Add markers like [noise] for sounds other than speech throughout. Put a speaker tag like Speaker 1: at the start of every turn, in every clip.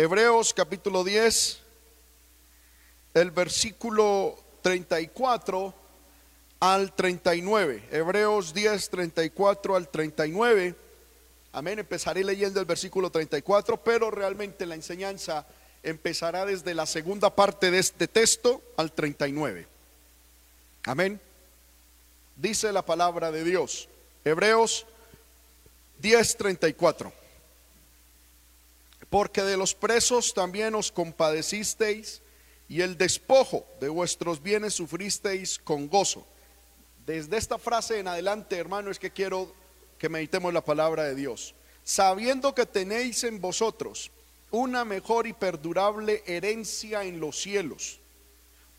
Speaker 1: Hebreos capítulo 10, el versículo 34 al 39. Hebreos 10, 34 al 39. Amén. Empezaré leyendo el versículo 34, pero realmente la enseñanza empezará desde la segunda parte de este texto al 39. Amén. Dice la palabra de Dios. Hebreos 10:34. Porque de los presos también os compadecisteis y el despojo de vuestros bienes sufristeis con gozo. Desde esta frase en adelante, hermano, es que quiero que meditemos la palabra de Dios. Sabiendo que tenéis en vosotros una mejor y perdurable herencia en los cielos.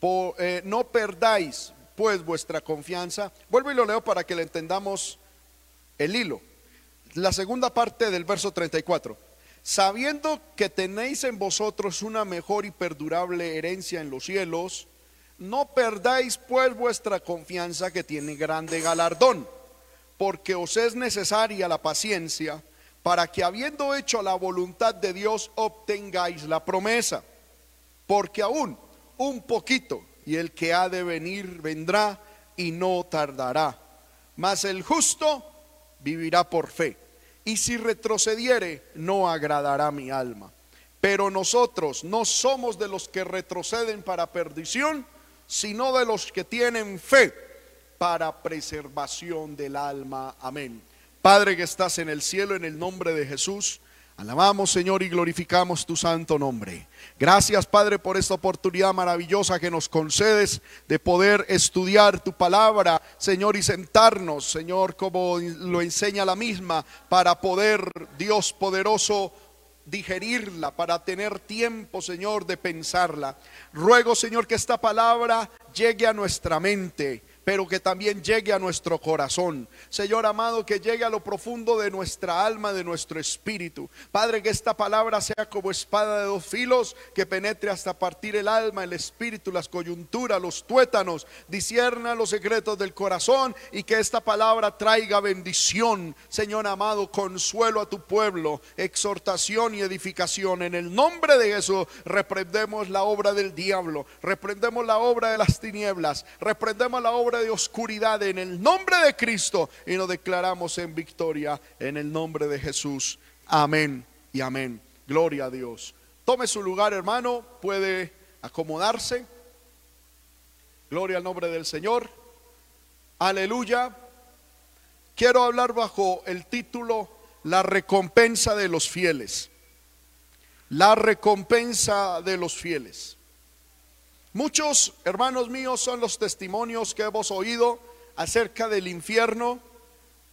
Speaker 1: Eh, no perdáis pues vuestra confianza. Vuelvo y lo leo para que le entendamos el hilo. La segunda parte del verso 34 sabiendo que tenéis en vosotros una mejor y perdurable herencia en los cielos, no perdáis pues vuestra confianza que tiene grande galardón, porque os es necesaria la paciencia para que habiendo hecho la voluntad de Dios obtengáis la promesa, porque aún un poquito y el que ha de venir vendrá y no tardará, mas el justo vivirá por fe y si retrocediere, no agradará mi alma. Pero nosotros no somos de los que retroceden para perdición, sino de los que tienen fe para preservación del alma. Amén. Padre que estás en el cielo, en el nombre de Jesús. Alabamos, Señor, y glorificamos tu santo nombre. Gracias, Padre, por esta oportunidad maravillosa que nos concedes de poder estudiar tu palabra, Señor, y sentarnos, Señor, como lo enseña la misma, para poder, Dios poderoso, digerirla, para tener tiempo, Señor, de pensarla. Ruego, Señor, que esta palabra llegue a nuestra mente pero que también llegue a nuestro corazón. Señor amado, que llegue a lo profundo de nuestra alma, de nuestro espíritu. Padre, que esta palabra sea como espada de dos filos, que penetre hasta partir el alma, el espíritu, las coyunturas, los tuétanos, disierna los secretos del corazón y que esta palabra traiga bendición, Señor amado, consuelo a tu pueblo, exhortación y edificación. En el nombre de Jesús, reprendemos la obra del diablo, reprendemos la obra de las tinieblas, reprendemos la obra de oscuridad en el nombre de Cristo y nos declaramos en victoria en el nombre de Jesús. Amén y amén. Gloria a Dios. Tome su lugar, hermano, puede acomodarse. Gloria al nombre del Señor. Aleluya. Quiero hablar bajo el título La recompensa de los fieles. La recompensa de los fieles. Muchos, hermanos míos, son los testimonios que hemos oído acerca del infierno,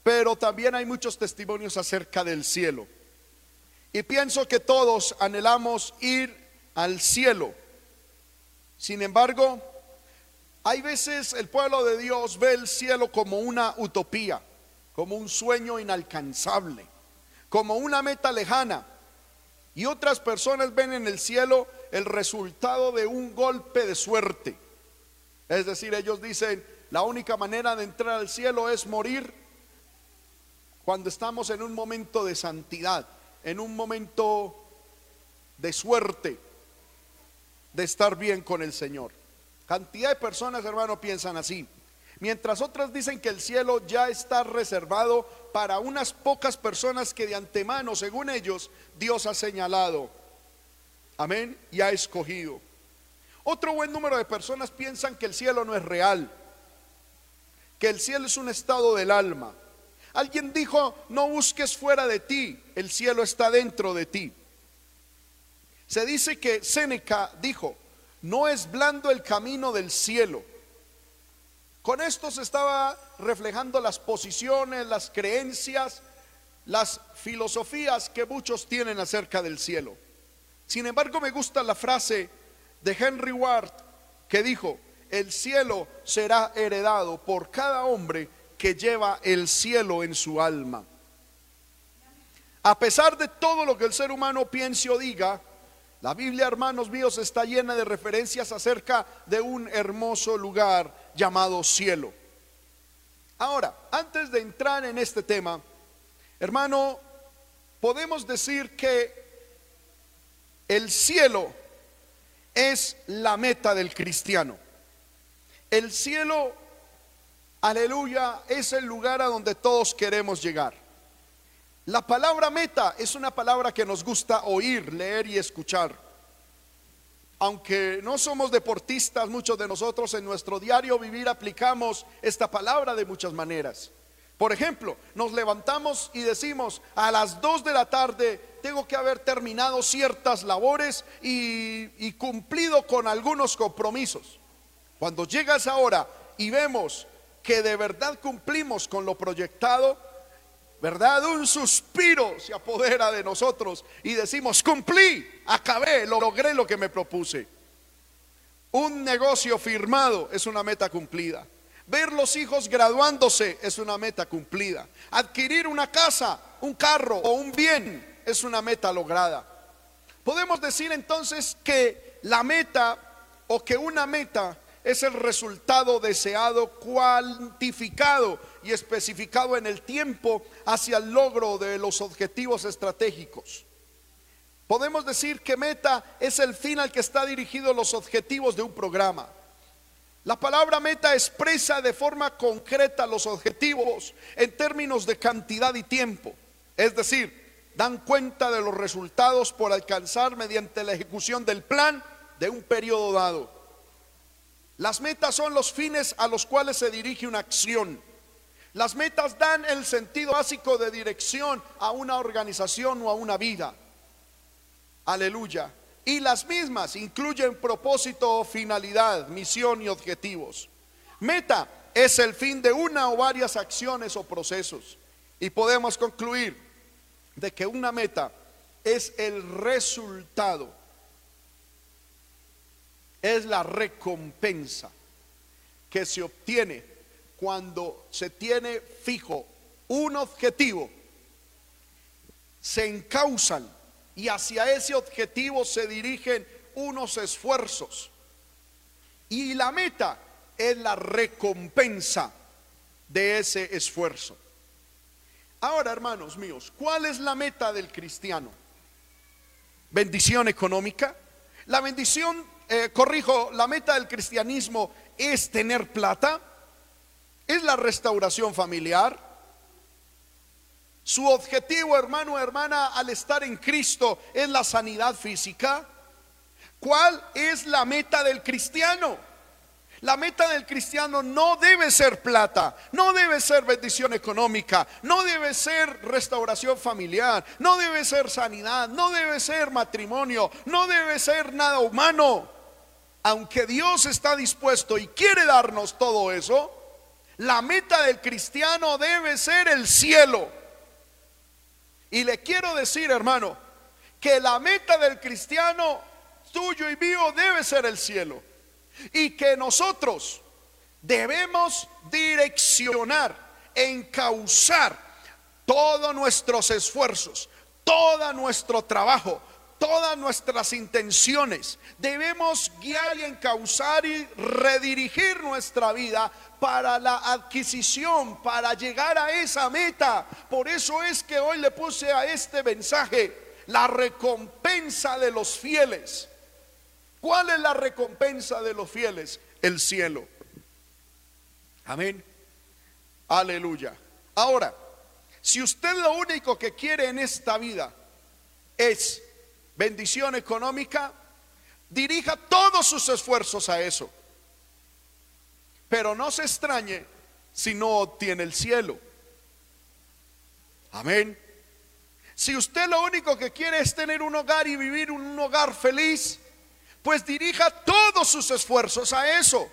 Speaker 1: pero también hay muchos testimonios acerca del cielo. Y pienso que todos anhelamos ir al cielo. Sin embargo, hay veces el pueblo de Dios ve el cielo como una utopía, como un sueño inalcanzable, como una meta lejana. Y otras personas ven en el cielo el resultado de un golpe de suerte. Es decir, ellos dicen, la única manera de entrar al cielo es morir cuando estamos en un momento de santidad, en un momento de suerte, de estar bien con el Señor. Cantidad de personas, hermano, piensan así. Mientras otras dicen que el cielo ya está reservado para unas pocas personas que de antemano, según ellos, Dios ha señalado Amén. Y ha escogido. Otro buen número de personas piensan que el cielo no es real, que el cielo es un estado del alma. Alguien dijo, no busques fuera de ti, el cielo está dentro de ti. Se dice que Séneca dijo, no es blando el camino del cielo. Con esto se estaba reflejando las posiciones, las creencias, las filosofías que muchos tienen acerca del cielo. Sin embargo, me gusta la frase de Henry Ward que dijo, el cielo será heredado por cada hombre que lleva el cielo en su alma. A pesar de todo lo que el ser humano piense o diga, la Biblia, hermanos míos, está llena de referencias acerca de un hermoso lugar llamado cielo. Ahora, antes de entrar en este tema, hermano, podemos decir que El cielo es la meta del cristiano. El cielo, aleluya, es el lugar a donde todos queremos llegar. La palabra meta es una palabra que nos gusta oír, leer y escuchar. Aunque no somos deportistas, muchos de nosotros en nuestro diario vivir aplicamos esta palabra de muchas maneras. Por ejemplo, nos levantamos y decimos, a las 2 de la tarde tengo que haber terminado ciertas labores y, cumplido con algunos compromisos. Cuando llega esa hora y vemos que de verdad cumplimos con lo proyectado, ¿verdad? Un suspiro se apodera de nosotros y decimos, cumplí, acabé, logré lo que me propuse. Un negocio firmado es una meta cumplida. Ver los hijos graduándose es una meta cumplida. Adquirir una casa, un carro o un bien es una meta lograda. Podemos decir entonces que la meta o que una meta es el resultado deseado, cuantificado y especificado en el tiempo hacia el logro de los objetivos estratégicos. Podemos decir que meta es el fin al que está dirigido los objetivos de un programa. La palabra meta expresa de forma concreta los objetivos en términos de cantidad y tiempo. Es decir, dan cuenta de los resultados por alcanzar mediante la ejecución del plan de un periodo dado. Las metas son los fines a los cuales se dirige una acción. Las metas dan el sentido básico de dirección a una organización o a una vida. Aleluya. Y las mismas incluyen propósito, finalidad, misión y objetivos. Meta es el fin de una o varias acciones o procesos. Y podemos concluir de que una meta es el resultado es la recompensa que se obtiene cuando se tiene fijo un objetivo, se encausan y hacia ese objetivo se dirigen unos esfuerzos. Y la meta es la recompensa de ese esfuerzo. Ahora, hermanos míos, ¿cuál es la meta del cristiano? ¿Bendición económica? La bendición eh, corrijo, la meta del cristianismo es tener plata, es la restauración familiar. Su objetivo, hermano hermana, al estar en Cristo es la sanidad física. ¿Cuál es la meta del cristiano? La meta del cristiano no debe ser plata, no debe ser bendición económica, no debe ser restauración familiar, no debe ser sanidad, no debe ser matrimonio, no debe ser nada humano aunque Dios está dispuesto y quiere darnos todo eso, la meta del cristiano debe ser el cielo. Y le quiero decir, hermano, que la meta del cristiano tuyo y mío debe ser el cielo. Y que nosotros debemos direccionar, encauzar todos nuestros esfuerzos, todo nuestro trabajo, todas nuestras intenciones. Debemos guiar y encauzar y redirigir nuestra vida para la adquisición, para llegar a esa meta. Por eso es que hoy le puse a este mensaje la recompensa de los fieles. ¿Cuál es la recompensa de los fieles? El cielo. Amén. Aleluya. Ahora, si usted lo único que quiere en esta vida es bendición económica, dirija todos sus esfuerzos a eso. Pero no se extrañe si no obtiene el cielo. Amén. Si usted lo único que quiere es tener un hogar y vivir un hogar feliz, pues dirija todos sus esfuerzos a eso.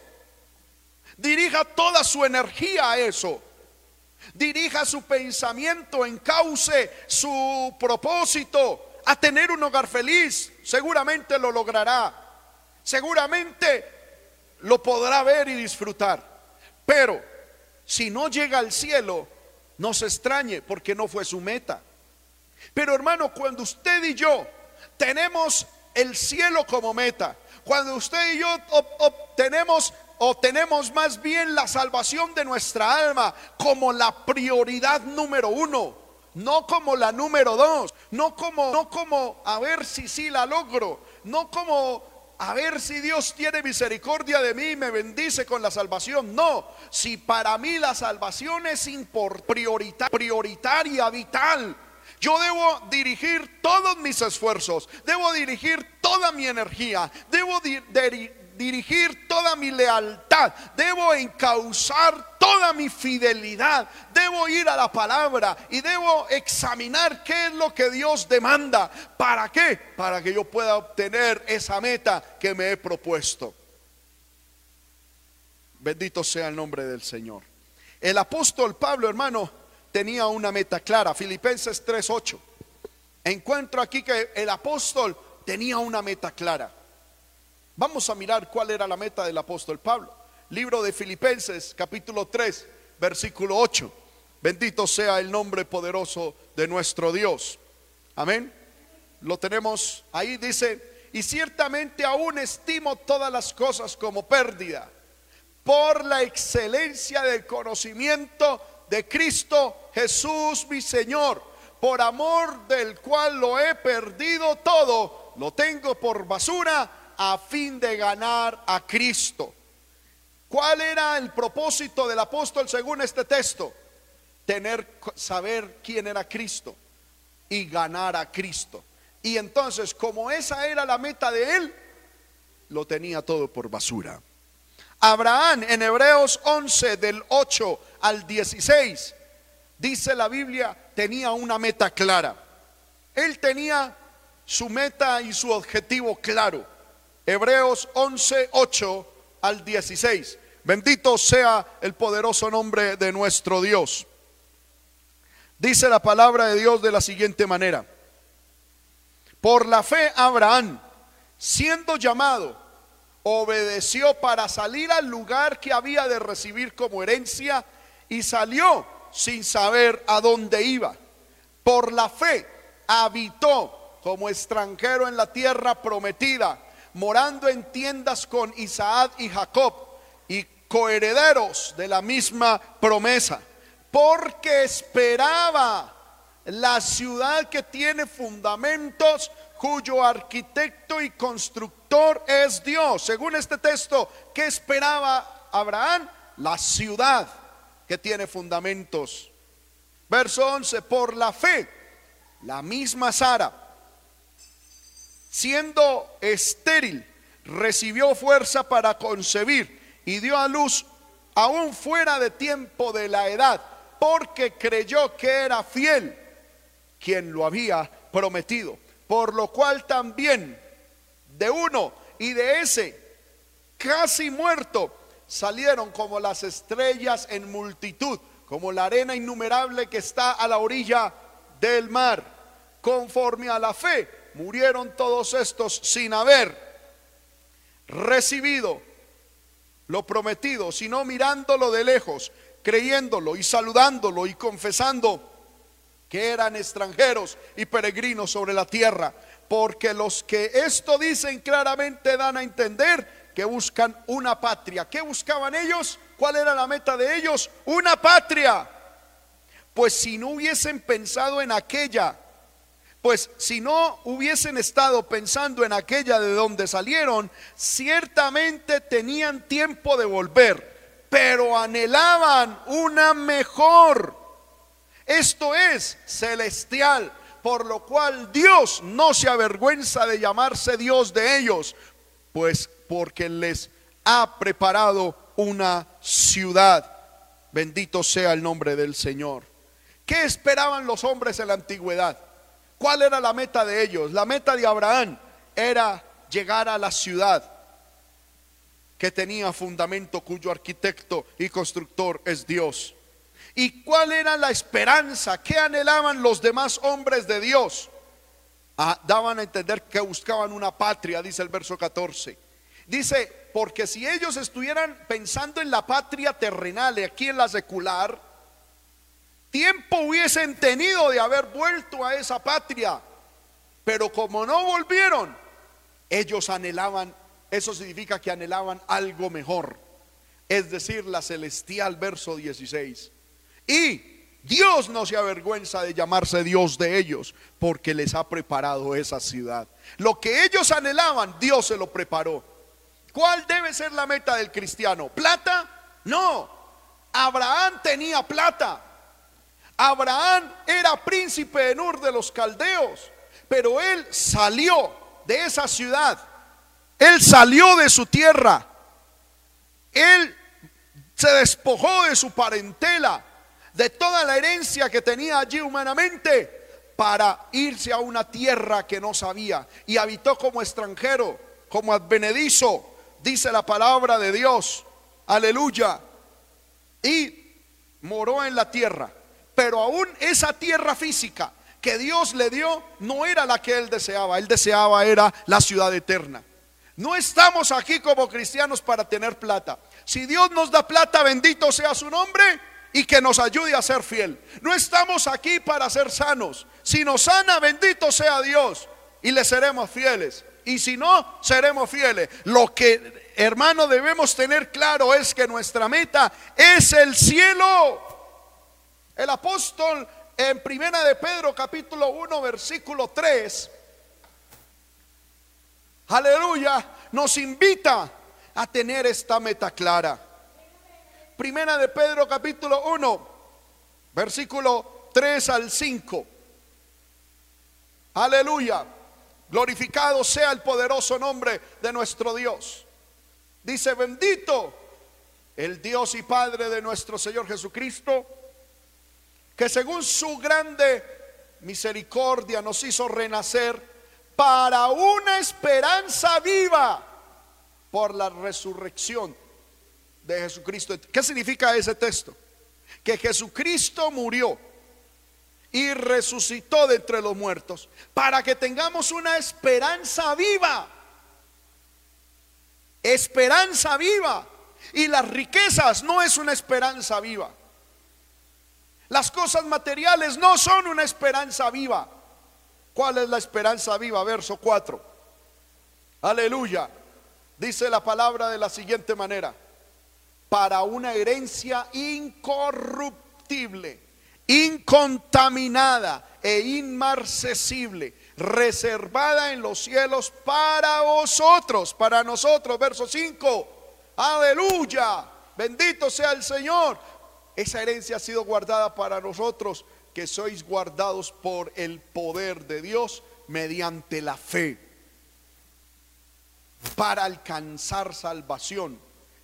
Speaker 1: Dirija toda su energía a eso. Dirija su pensamiento, encauce su propósito a tener un hogar feliz. Seguramente lo logrará. Seguramente lo podrá ver y disfrutar. Pero si no llega al cielo, no se extrañe porque no fue su meta. Pero hermano, cuando usted y yo tenemos el cielo como meta, cuando usted y yo obtenemos o tenemos más bien la salvación de nuestra alma como la prioridad número uno, no como la número dos, no como, no como a ver si sí la logro, no como a ver si Dios tiene misericordia de mí y me bendice con la salvación. No, si para mí la salvación es prioritaria, prioritaria, vital. Yo debo dirigir todos mis esfuerzos, debo dirigir toda mi energía, debo dirigir dirigir toda mi lealtad, debo encauzar toda mi fidelidad, debo ir a la palabra y debo examinar qué es lo que Dios demanda. ¿Para qué? Para que yo pueda obtener esa meta que me he propuesto. Bendito sea el nombre del Señor. El apóstol Pablo, hermano, tenía una meta clara. Filipenses 3:8. Encuentro aquí que el apóstol tenía una meta clara. Vamos a mirar cuál era la meta del apóstol Pablo. Libro de Filipenses, capítulo 3, versículo 8. Bendito sea el nombre poderoso de nuestro Dios. Amén. Lo tenemos ahí, dice, y ciertamente aún estimo todas las cosas como pérdida por la excelencia del conocimiento de Cristo Jesús mi Señor, por amor del cual lo he perdido todo, lo tengo por basura a fin de ganar a Cristo. ¿Cuál era el propósito del apóstol según este texto? Tener saber quién era Cristo y ganar a Cristo. Y entonces, como esa era la meta de él, lo tenía todo por basura. Abraham en Hebreos 11 del 8 al 16 dice la Biblia, tenía una meta clara. Él tenía su meta y su objetivo claro. Hebreos 11, 8 al 16. Bendito sea el poderoso nombre de nuestro Dios. Dice la palabra de Dios de la siguiente manera. Por la fe Abraham, siendo llamado, obedeció para salir al lugar que había de recibir como herencia y salió sin saber a dónde iba. Por la fe habitó como extranjero en la tierra prometida morando en tiendas con Isaac y Jacob y coherederos de la misma promesa, porque esperaba la ciudad que tiene fundamentos, cuyo arquitecto y constructor es Dios. Según este texto, ¿qué esperaba Abraham? La ciudad que tiene fundamentos. Verso 11, por la fe, la misma Sara siendo estéril, recibió fuerza para concebir y dio a luz aún fuera de tiempo de la edad, porque creyó que era fiel quien lo había prometido. Por lo cual también de uno y de ese casi muerto salieron como las estrellas en multitud, como la arena innumerable que está a la orilla del mar, conforme a la fe murieron todos estos sin haber recibido lo prometido, sino mirándolo de lejos, creyéndolo y saludándolo y confesando que eran extranjeros y peregrinos sobre la tierra. Porque los que esto dicen claramente dan a entender que buscan una patria. ¿Qué buscaban ellos? ¿Cuál era la meta de ellos? Una patria. Pues si no hubiesen pensado en aquella pues si no hubiesen estado pensando en aquella de donde salieron, ciertamente tenían tiempo de volver, pero anhelaban una mejor. Esto es celestial, por lo cual Dios no se avergüenza de llamarse Dios de ellos, pues porque les ha preparado una ciudad. Bendito sea el nombre del Señor. ¿Qué esperaban los hombres en la antigüedad? ¿Cuál era la meta de ellos? La meta de Abraham era llegar a la ciudad que tenía fundamento cuyo arquitecto y constructor es Dios. ¿Y cuál era la esperanza? ¿Qué anhelaban los demás hombres de Dios? Ah, daban a entender que buscaban una patria, dice el verso 14. Dice, porque si ellos estuvieran pensando en la patria terrenal, aquí en la secular, tiempo hubiesen tenido de haber vuelto a esa patria. Pero como no volvieron, ellos anhelaban, eso significa que anhelaban algo mejor. Es decir, la celestial verso 16. Y Dios no se avergüenza de llamarse Dios de ellos porque les ha preparado esa ciudad. Lo que ellos anhelaban, Dios se lo preparó. ¿Cuál debe ser la meta del cristiano? ¿Plata? No. Abraham tenía plata. Abraham era príncipe en Ur de los caldeos, pero él salió de esa ciudad. Él salió de su tierra. Él se despojó de su parentela de toda la herencia que tenía allí humanamente para irse a una tierra que no sabía y habitó como extranjero, como advenedizo, dice la palabra de Dios. Aleluya. Y moró en la tierra, pero aún esa tierra física que Dios le dio no era la que él deseaba, él deseaba era la ciudad eterna. No estamos aquí como cristianos para tener plata. Si Dios nos da plata, bendito sea su nombre, y que nos ayude a ser fiel. No estamos aquí para ser sanos. Si nos sana, bendito sea Dios y le seremos fieles. Y si no, seremos fieles. Lo que, hermano, debemos tener claro es que nuestra meta es el cielo. El apóstol en Primera de Pedro capítulo 1 versículo 3 Aleluya, nos invita a tener esta meta clara. Primera de Pedro capítulo 1, versículo 3 al 5. Aleluya. Glorificado sea el poderoso nombre de nuestro Dios. Dice, bendito el Dios y Padre de nuestro Señor Jesucristo, que según su grande misericordia nos hizo renacer para una esperanza viva por la resurrección de Jesucristo. ¿Qué significa ese texto? Que Jesucristo murió y resucitó de entre los muertos para que tengamos una esperanza viva. Esperanza viva. Y las riquezas no es una esperanza viva. Las cosas materiales no son una esperanza viva. ¿Cuál es la esperanza viva? Verso 4. Aleluya. Dice la palabra de la siguiente manera para una herencia incorruptible, incontaminada e inmarcesible, reservada en los cielos para vosotros, para nosotros. Verso 5. Aleluya. Bendito sea el Señor. Esa herencia ha sido guardada para nosotros, que sois guardados por el poder de Dios mediante la fe, para alcanzar salvación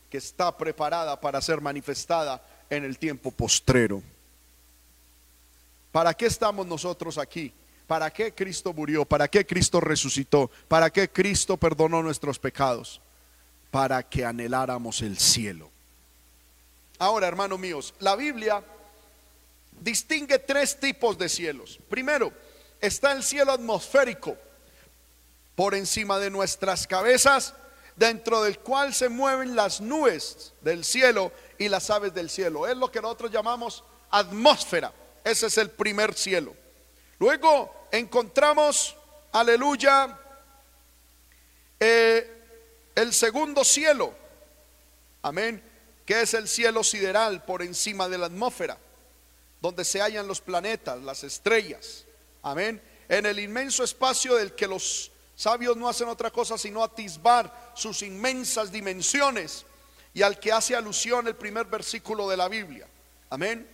Speaker 1: que está preparada para ser manifestada en el tiempo postrero. ¿Para qué estamos nosotros aquí? ¿Para qué Cristo murió? ¿Para qué Cristo resucitó? ¿Para qué Cristo perdonó nuestros pecados? Para que anheláramos el cielo. Ahora, hermanos míos, la Biblia distingue tres tipos de cielos. Primero, está el cielo atmosférico, por encima de nuestras cabezas dentro del cual se mueven las nubes del cielo y las aves del cielo. Es lo que nosotros llamamos atmósfera. Ese es el primer cielo. Luego encontramos, aleluya, eh, el segundo cielo. Amén. Que es el cielo sideral por encima de la atmósfera, donde se hallan los planetas, las estrellas. Amén. En el inmenso espacio del que los Sabios no hacen otra cosa sino atisbar sus inmensas dimensiones y al que hace alusión el primer versículo de la Biblia. Amén.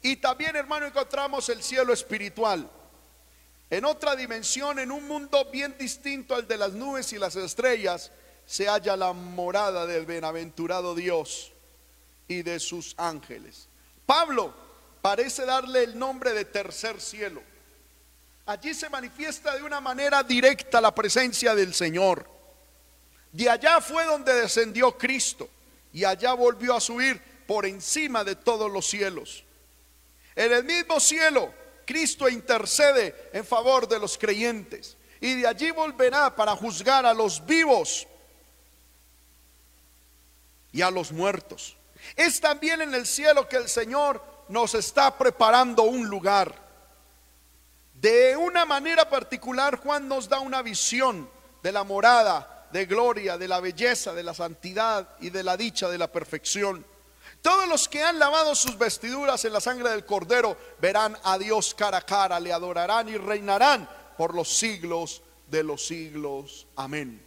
Speaker 1: Y también, hermano, encontramos el cielo espiritual. En otra dimensión, en un mundo bien distinto al de las nubes y las estrellas, se halla la morada del bienaventurado Dios y de sus ángeles. Pablo parece darle el nombre de tercer cielo. Allí se manifiesta de una manera directa la presencia del Señor. De allá fue donde descendió Cristo y allá volvió a subir por encima de todos los cielos. En el mismo cielo, Cristo intercede en favor de los creyentes y de allí volverá para juzgar a los vivos y a los muertos. Es también en el cielo que el Señor nos está preparando un lugar. De una manera particular, Juan nos da una visión de la morada, de gloria, de la belleza, de la santidad y de la dicha de la perfección. Todos los que han lavado sus vestiduras en la sangre del cordero verán a Dios cara a cara, le adorarán y reinarán por los siglos de los siglos. Amén.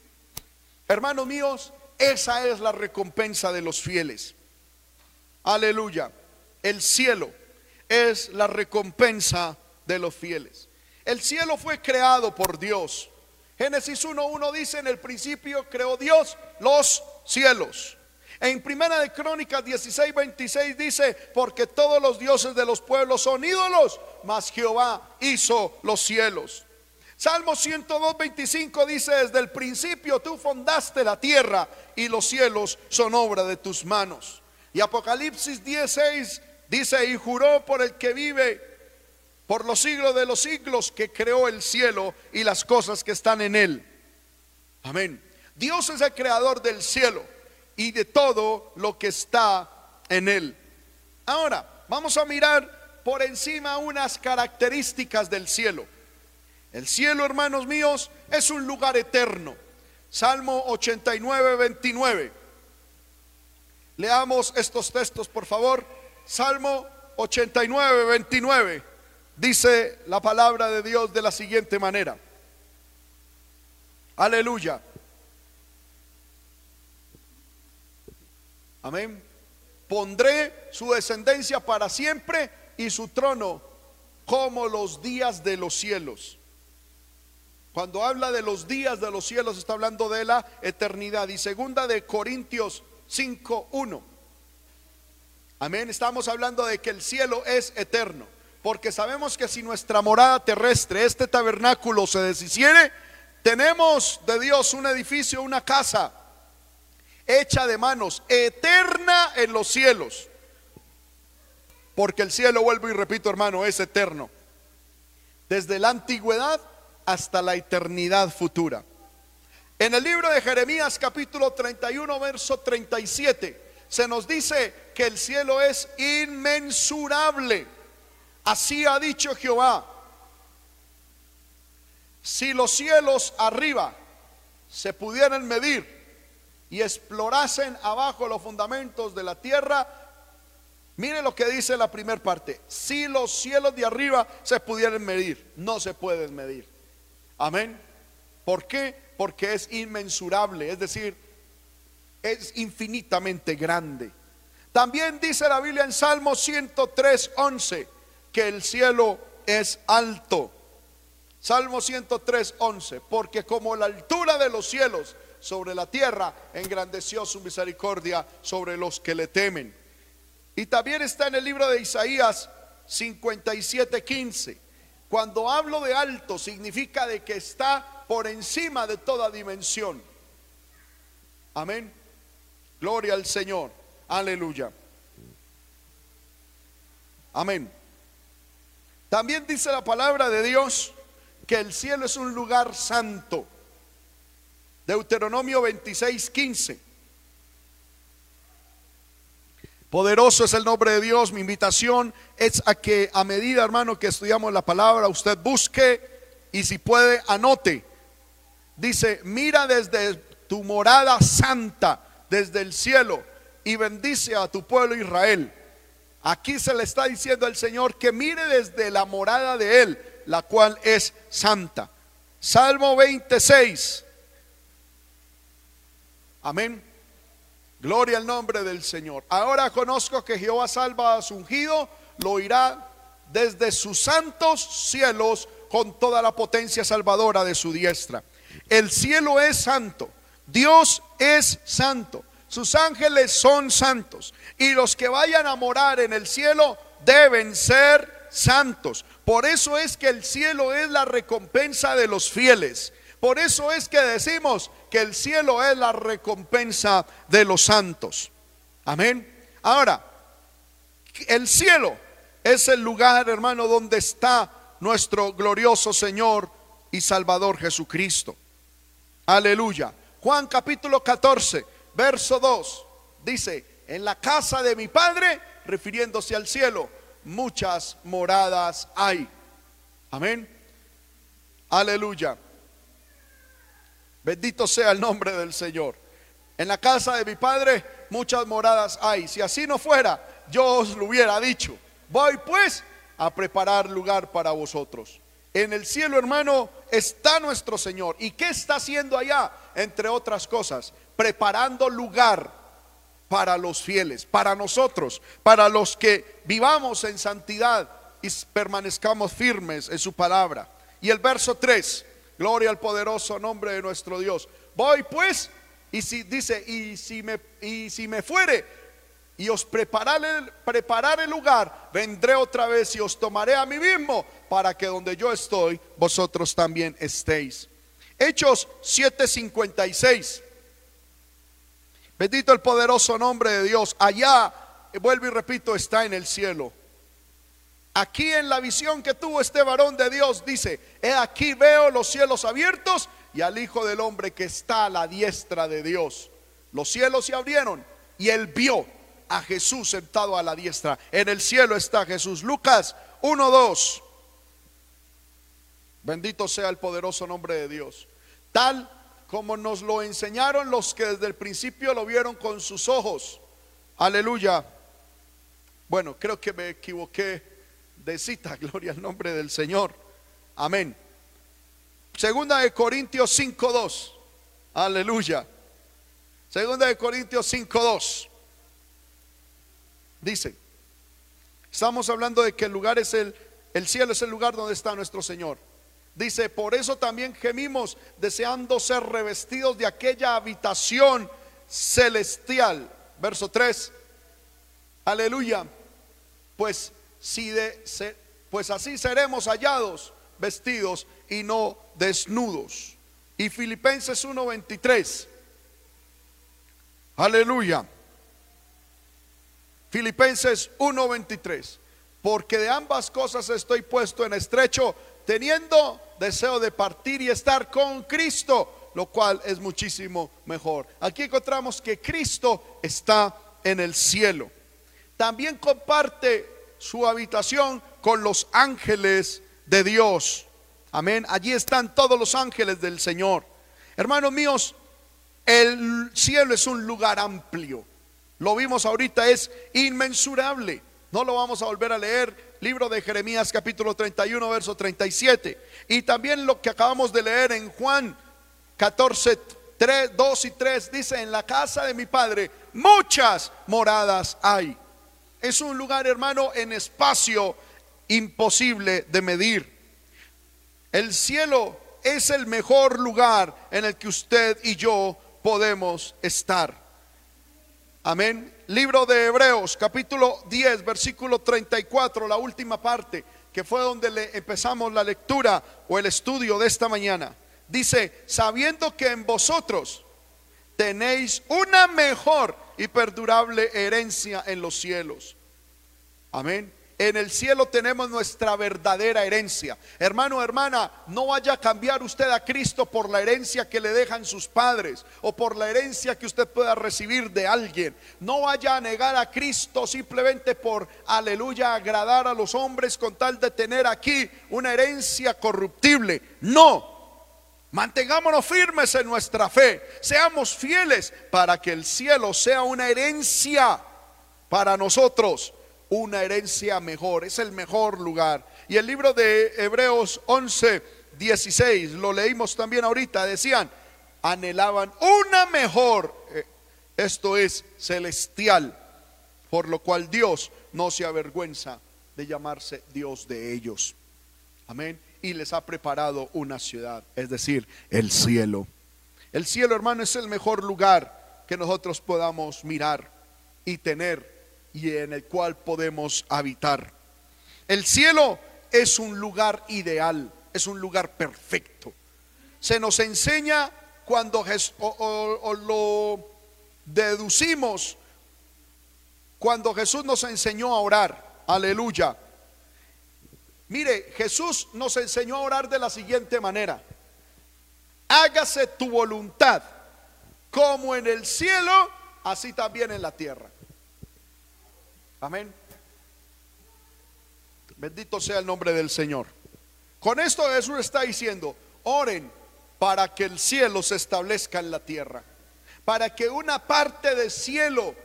Speaker 1: Hermanos míos, esa es la recompensa de los fieles. Aleluya. El cielo es la recompensa de los fieles. El cielo fue creado por Dios. Génesis 1.1 dice, en el principio creó Dios los cielos. En Primera de Crónicas 16, 26 dice, porque todos los dioses de los pueblos son ídolos, mas Jehová hizo los cielos. Salmo 102, 25 dice, desde el principio tú fundaste la tierra y los cielos son obra de tus manos. Y Apocalipsis 16 dice, y juró por el que vive por los siglos de los siglos que creó el cielo y las cosas que están en él. Amén. Dios es el creador del cielo y de todo lo que está en él. Ahora, vamos a mirar por encima unas características del cielo. El cielo, hermanos míos, es un lugar eterno. Salmo 89, 29. Leamos estos textos, por favor. Salmo 89, 29. Dice la palabra de Dios de la siguiente manera. Aleluya. Amén. Pondré su descendencia para siempre y su trono como los días de los cielos. Cuando habla de los días de los cielos está hablando de la eternidad. Y segunda de Corintios 5.1. Amén. Estamos hablando de que el cielo es eterno. Porque sabemos que si nuestra morada terrestre, este tabernáculo se deshiciere, tenemos de Dios un edificio, una casa hecha de manos, eterna en los cielos. Porque el cielo, vuelvo y repito hermano, es eterno. Desde la antigüedad hasta la eternidad futura. En el libro de Jeremías capítulo 31, verso 37, se nos dice que el cielo es inmensurable. Así ha dicho Jehová. Si los cielos arriba se pudieran medir y explorasen abajo los fundamentos de la tierra, mire lo que dice la primera parte. Si los cielos de arriba se pudieran medir, no se pueden medir. Amén. ¿Por qué? Porque es inmensurable, es decir, es infinitamente grande. También dice la Biblia en Salmo 103, 11, que el cielo es alto. Salmo 103, 11, porque como la altura de los cielos sobre la tierra, engrandeció su misericordia sobre los que le temen. Y también está en el libro de Isaías 57, 15. Cuando hablo de alto, significa de que está por encima de toda dimensión. Amén. Gloria al Señor. Aleluya. Amén. También dice la palabra de Dios que el cielo es un lugar santo. Deuteronomio 26, 15. Poderoso es el nombre de Dios. Mi invitación es a que a medida, hermano, que estudiamos la palabra, usted busque y si puede, anote. Dice, mira desde tu morada santa, desde el cielo, y bendice a tu pueblo Israel. Aquí se le está diciendo al Señor que mire desde la morada de Él, la cual es santa. Salmo 26. Amén. Gloria al nombre del Señor. Ahora conozco que Jehová salva a su ungido, lo oirá desde sus santos cielos con toda la potencia salvadora de su diestra. El cielo es santo, Dios es santo, sus ángeles son santos y los que vayan a morar en el cielo deben ser santos. Por eso es que el cielo es la recompensa de los fieles. Por eso es que decimos que el cielo es la recompensa de los santos. Amén. Ahora, el cielo es el lugar, hermano, donde está nuestro glorioso Señor y Salvador Jesucristo. Aleluya. Juan capítulo 14, verso 2, dice, en la casa de mi Padre, refiriéndose al cielo, muchas moradas hay. Amén. Aleluya. Bendito sea el nombre del Señor. En la casa de mi Padre muchas moradas hay. Si así no fuera, yo os lo hubiera dicho. Voy pues a preparar lugar para vosotros. En el cielo, hermano, está nuestro Señor. ¿Y qué está haciendo allá? Entre otras cosas, preparando lugar para los fieles, para nosotros, para los que vivamos en santidad y permanezcamos firmes en su palabra. Y el verso 3, gloria al poderoso nombre de nuestro Dios. Voy pues, y si dice, y si me, y si me fuere, y os prepararé, el lugar, vendré otra vez y os tomaré a mí mismo, para que donde yo estoy, vosotros también estéis. Hechos 7:56. Bendito el poderoso nombre de Dios. Allá, vuelvo y repito, está en el cielo. Aquí en la visión que tuvo este varón de Dios dice, he aquí veo los cielos abiertos y al Hijo del Hombre que está a la diestra de Dios. Los cielos se abrieron y él vio a Jesús sentado a la diestra. En el cielo está Jesús. Lucas 1.2. Bendito sea el poderoso nombre de Dios. Tal como nos lo enseñaron los que desde el principio lo vieron con sus ojos. Aleluya. Bueno, creo que me equivoqué de cita, [laughs] gloria al nombre del Señor. Amén. Segunda de Corintios 5.2. Aleluya. Segunda de Corintios 5.2. Dice, estamos hablando de que el lugar es el, el cielo es el lugar donde está nuestro Señor. Dice, por eso también gemimos deseando ser revestidos de aquella habitación celestial. Verso 3. Aleluya. Pues si de, pues así seremos hallados vestidos y no desnudos. Y Filipenses 1:23. Aleluya. Filipenses 1:23. Porque de ambas cosas estoy puesto en estrecho, teniendo deseo de partir y estar con Cristo, lo cual es muchísimo mejor. Aquí encontramos que Cristo está en el cielo. También comparte su habitación con los ángeles de Dios. Amén. Allí están todos los ángeles del Señor. Hermanos míos, el cielo es un lugar amplio. Lo vimos ahorita, es inmensurable. No lo vamos a volver a leer. Libro de Jeremías capítulo 31, verso 37. Y también lo que acabamos de leer en Juan 14, 3, 2 y 3. Dice, en la casa de mi Padre muchas moradas hay. Es un lugar, hermano, en espacio imposible de medir. El cielo es el mejor lugar en el que usted y yo podemos estar. Amén. Libro de Hebreos, capítulo 10, versículo 34, la última parte, que fue donde le empezamos la lectura o el estudio de esta mañana. Dice, sabiendo que en vosotros tenéis una mejor y perdurable herencia en los cielos. Amén. En el cielo tenemos nuestra verdadera herencia. Hermano, hermana, no vaya a cambiar usted a Cristo por la herencia que le dejan sus padres o por la herencia que usted pueda recibir de alguien. No vaya a negar a Cristo simplemente por, aleluya, agradar a los hombres con tal de tener aquí una herencia corruptible. No, Mantengámonos firmes en nuestra fe, seamos fieles para que el cielo sea una herencia para nosotros, una herencia mejor, es el mejor lugar. Y el libro de Hebreos 11, 16, lo leímos también ahorita, decían, anhelaban una mejor, eh, esto es celestial, por lo cual Dios no se avergüenza de llamarse Dios de ellos. Amén y les ha preparado una ciudad, es decir, el cielo. El cielo, hermano, es el mejor lugar que nosotros podamos mirar y tener y en el cual podemos habitar. El cielo es un lugar ideal, es un lugar perfecto. Se nos enseña cuando lo deducimos cuando Jesús nos enseñó a orar. Aleluya. Mire, Jesús nos enseñó a orar de la siguiente manera. Hágase tu voluntad, como en el cielo, así también en la tierra. Amén. Bendito sea el nombre del Señor. Con esto Jesús está diciendo, oren para que el cielo se establezca en la tierra, para que una parte del cielo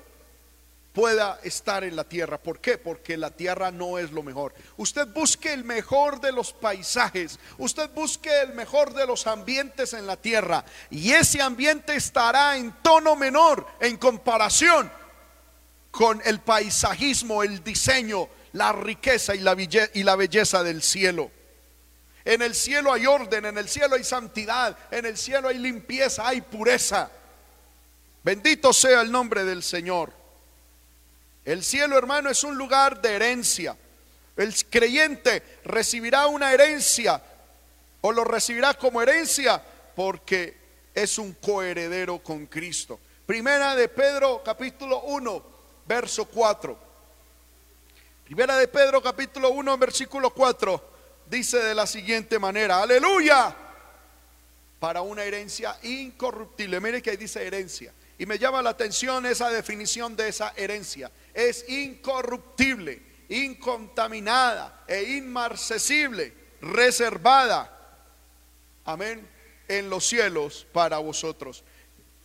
Speaker 1: pueda estar en la tierra. ¿Por qué? Porque la tierra no es lo mejor. Usted busque el mejor de los paisajes, usted busque el mejor de los ambientes en la tierra y ese ambiente estará en tono menor en comparación con el paisajismo, el diseño, la riqueza y la, belleza del cielo. En el cielo hay orden, en el cielo hay santidad, en el cielo hay limpieza, hay pureza. Bendito sea el nombre del Señor. El cielo, hermano, es un lugar de herencia. El creyente recibirá una herencia o lo recibirá como herencia porque es un coheredero con Cristo. Primera de Pedro capítulo 1, verso 4. Primera de Pedro capítulo 1, versículo 4 dice de la siguiente manera, aleluya, para una herencia incorruptible. Mire que ahí dice herencia. Y me llama la atención esa definición de esa herencia. Es incorruptible, incontaminada e inmarcesible, reservada. Amén. En los cielos para vosotros.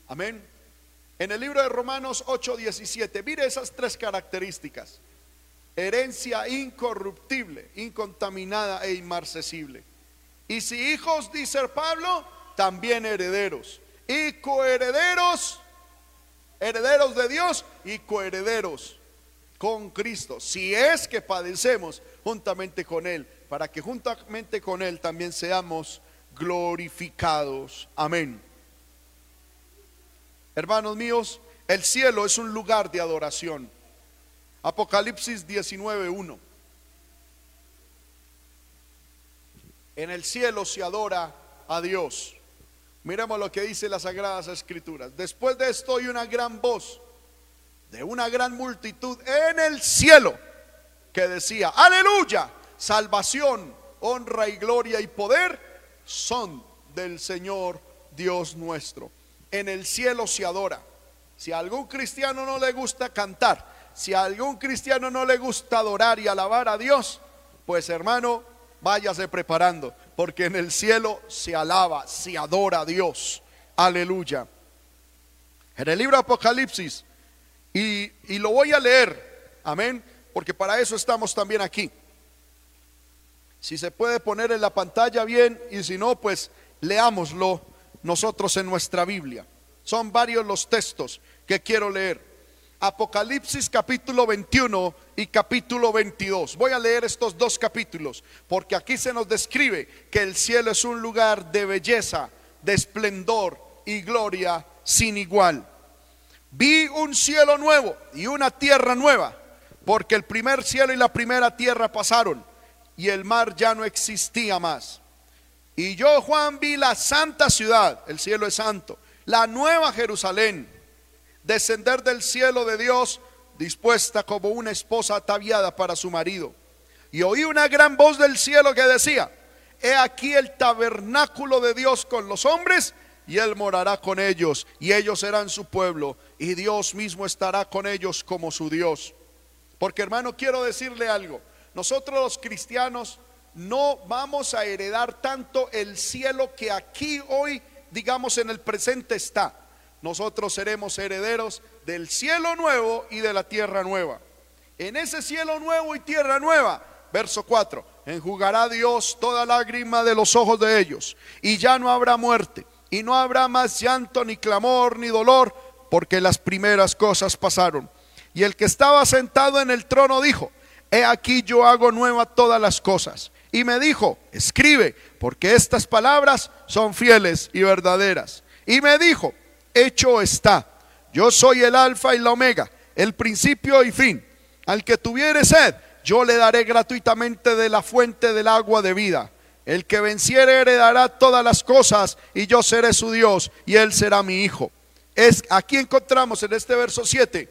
Speaker 1: Amén. En el libro de Romanos 8:17, mire esas tres características. Herencia incorruptible, incontaminada e inmarcesible. Y si hijos, dice Pablo, también herederos. Y coherederos herederos de Dios y coherederos con Cristo, si es que padecemos juntamente con Él, para que juntamente con Él también seamos glorificados. Amén. Hermanos míos, el cielo es un lugar de adoración. Apocalipsis 19.1. En el cielo se adora a Dios. Miremos lo que dice las Sagradas Escrituras. Después de esto hay una gran voz de una gran multitud en el cielo que decía, aleluya, salvación, honra y gloria y poder son del Señor Dios nuestro. En el cielo se adora. Si a algún cristiano no le gusta cantar, si a algún cristiano no le gusta adorar y alabar a Dios, pues hermano, váyase preparando, porque en el cielo se alaba, se adora a Dios. Aleluya. En el libro Apocalipsis, y, y lo voy a leer, amén, porque para eso estamos también aquí. Si se puede poner en la pantalla bien y si no, pues leámoslo nosotros en nuestra Biblia. Son varios los textos que quiero leer. Apocalipsis capítulo 21 y capítulo 22. Voy a leer estos dos capítulos porque aquí se nos describe que el cielo es un lugar de belleza, de esplendor y gloria sin igual. Vi un cielo nuevo y una tierra nueva, porque el primer cielo y la primera tierra pasaron y el mar ya no existía más. Y yo, Juan, vi la santa ciudad, el cielo es santo, la nueva Jerusalén descender del cielo de Dios, dispuesta como una esposa ataviada para su marido. Y oí una gran voz del cielo que decía, he aquí el tabernáculo de Dios con los hombres, y él morará con ellos, y ellos serán su pueblo, y Dios mismo estará con ellos como su Dios. Porque hermano, quiero decirle algo, nosotros los cristianos no vamos a heredar tanto el cielo que aquí hoy, digamos, en el presente está nosotros seremos herederos del cielo nuevo y de la tierra nueva. En ese cielo nuevo y tierra nueva, verso 4, enjugará Dios toda lágrima de los ojos de ellos, y ya no habrá muerte, y no habrá más llanto, ni clamor, ni dolor, porque las primeras cosas pasaron. Y el que estaba sentado en el trono dijo, he aquí yo hago nueva todas las cosas. Y me dijo, escribe, porque estas palabras son fieles y verdaderas. Y me dijo, hecho está. Yo soy el alfa y la omega, el principio y fin. Al que tuviere sed, yo le daré gratuitamente de la fuente del agua de vida. El que venciere heredará todas las cosas y yo seré su Dios y él será mi hijo. Es aquí encontramos en este verso 7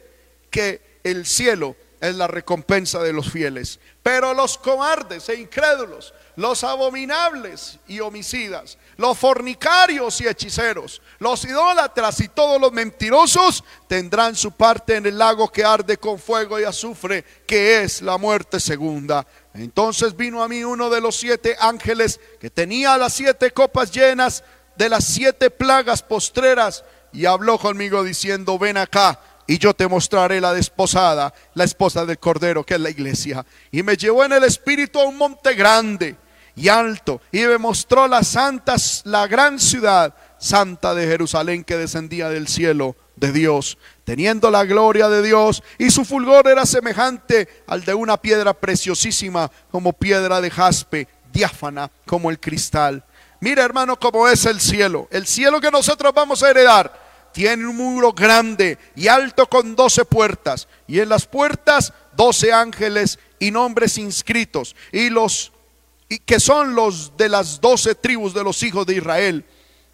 Speaker 1: que el cielo es la recompensa de los fieles. Pero los cobardes e incrédulos, los abominables y homicidas, los fornicarios y hechiceros, los idólatras y todos los mentirosos tendrán su parte en el lago que arde con fuego y azufre, que es la muerte segunda. Entonces vino a mí uno de los siete ángeles que tenía las siete copas llenas de las siete plagas postreras y habló conmigo diciendo, ven acá y yo te mostraré la desposada, la esposa del Cordero, que es la iglesia. Y me llevó en el espíritu a un monte grande y alto y me mostró la santa, la gran ciudad santa de Jerusalén que descendía del cielo de Dios, teniendo la gloria de Dios, y su fulgor era semejante al de una piedra preciosísima, como piedra de jaspe, diáfana como el cristal. Mira, hermano, cómo es el cielo. El cielo que nosotros vamos a heredar tiene un muro grande y alto con doce puertas, y en las puertas doce ángeles y nombres inscritos, y los y que son los de las doce tribus de los hijos de Israel.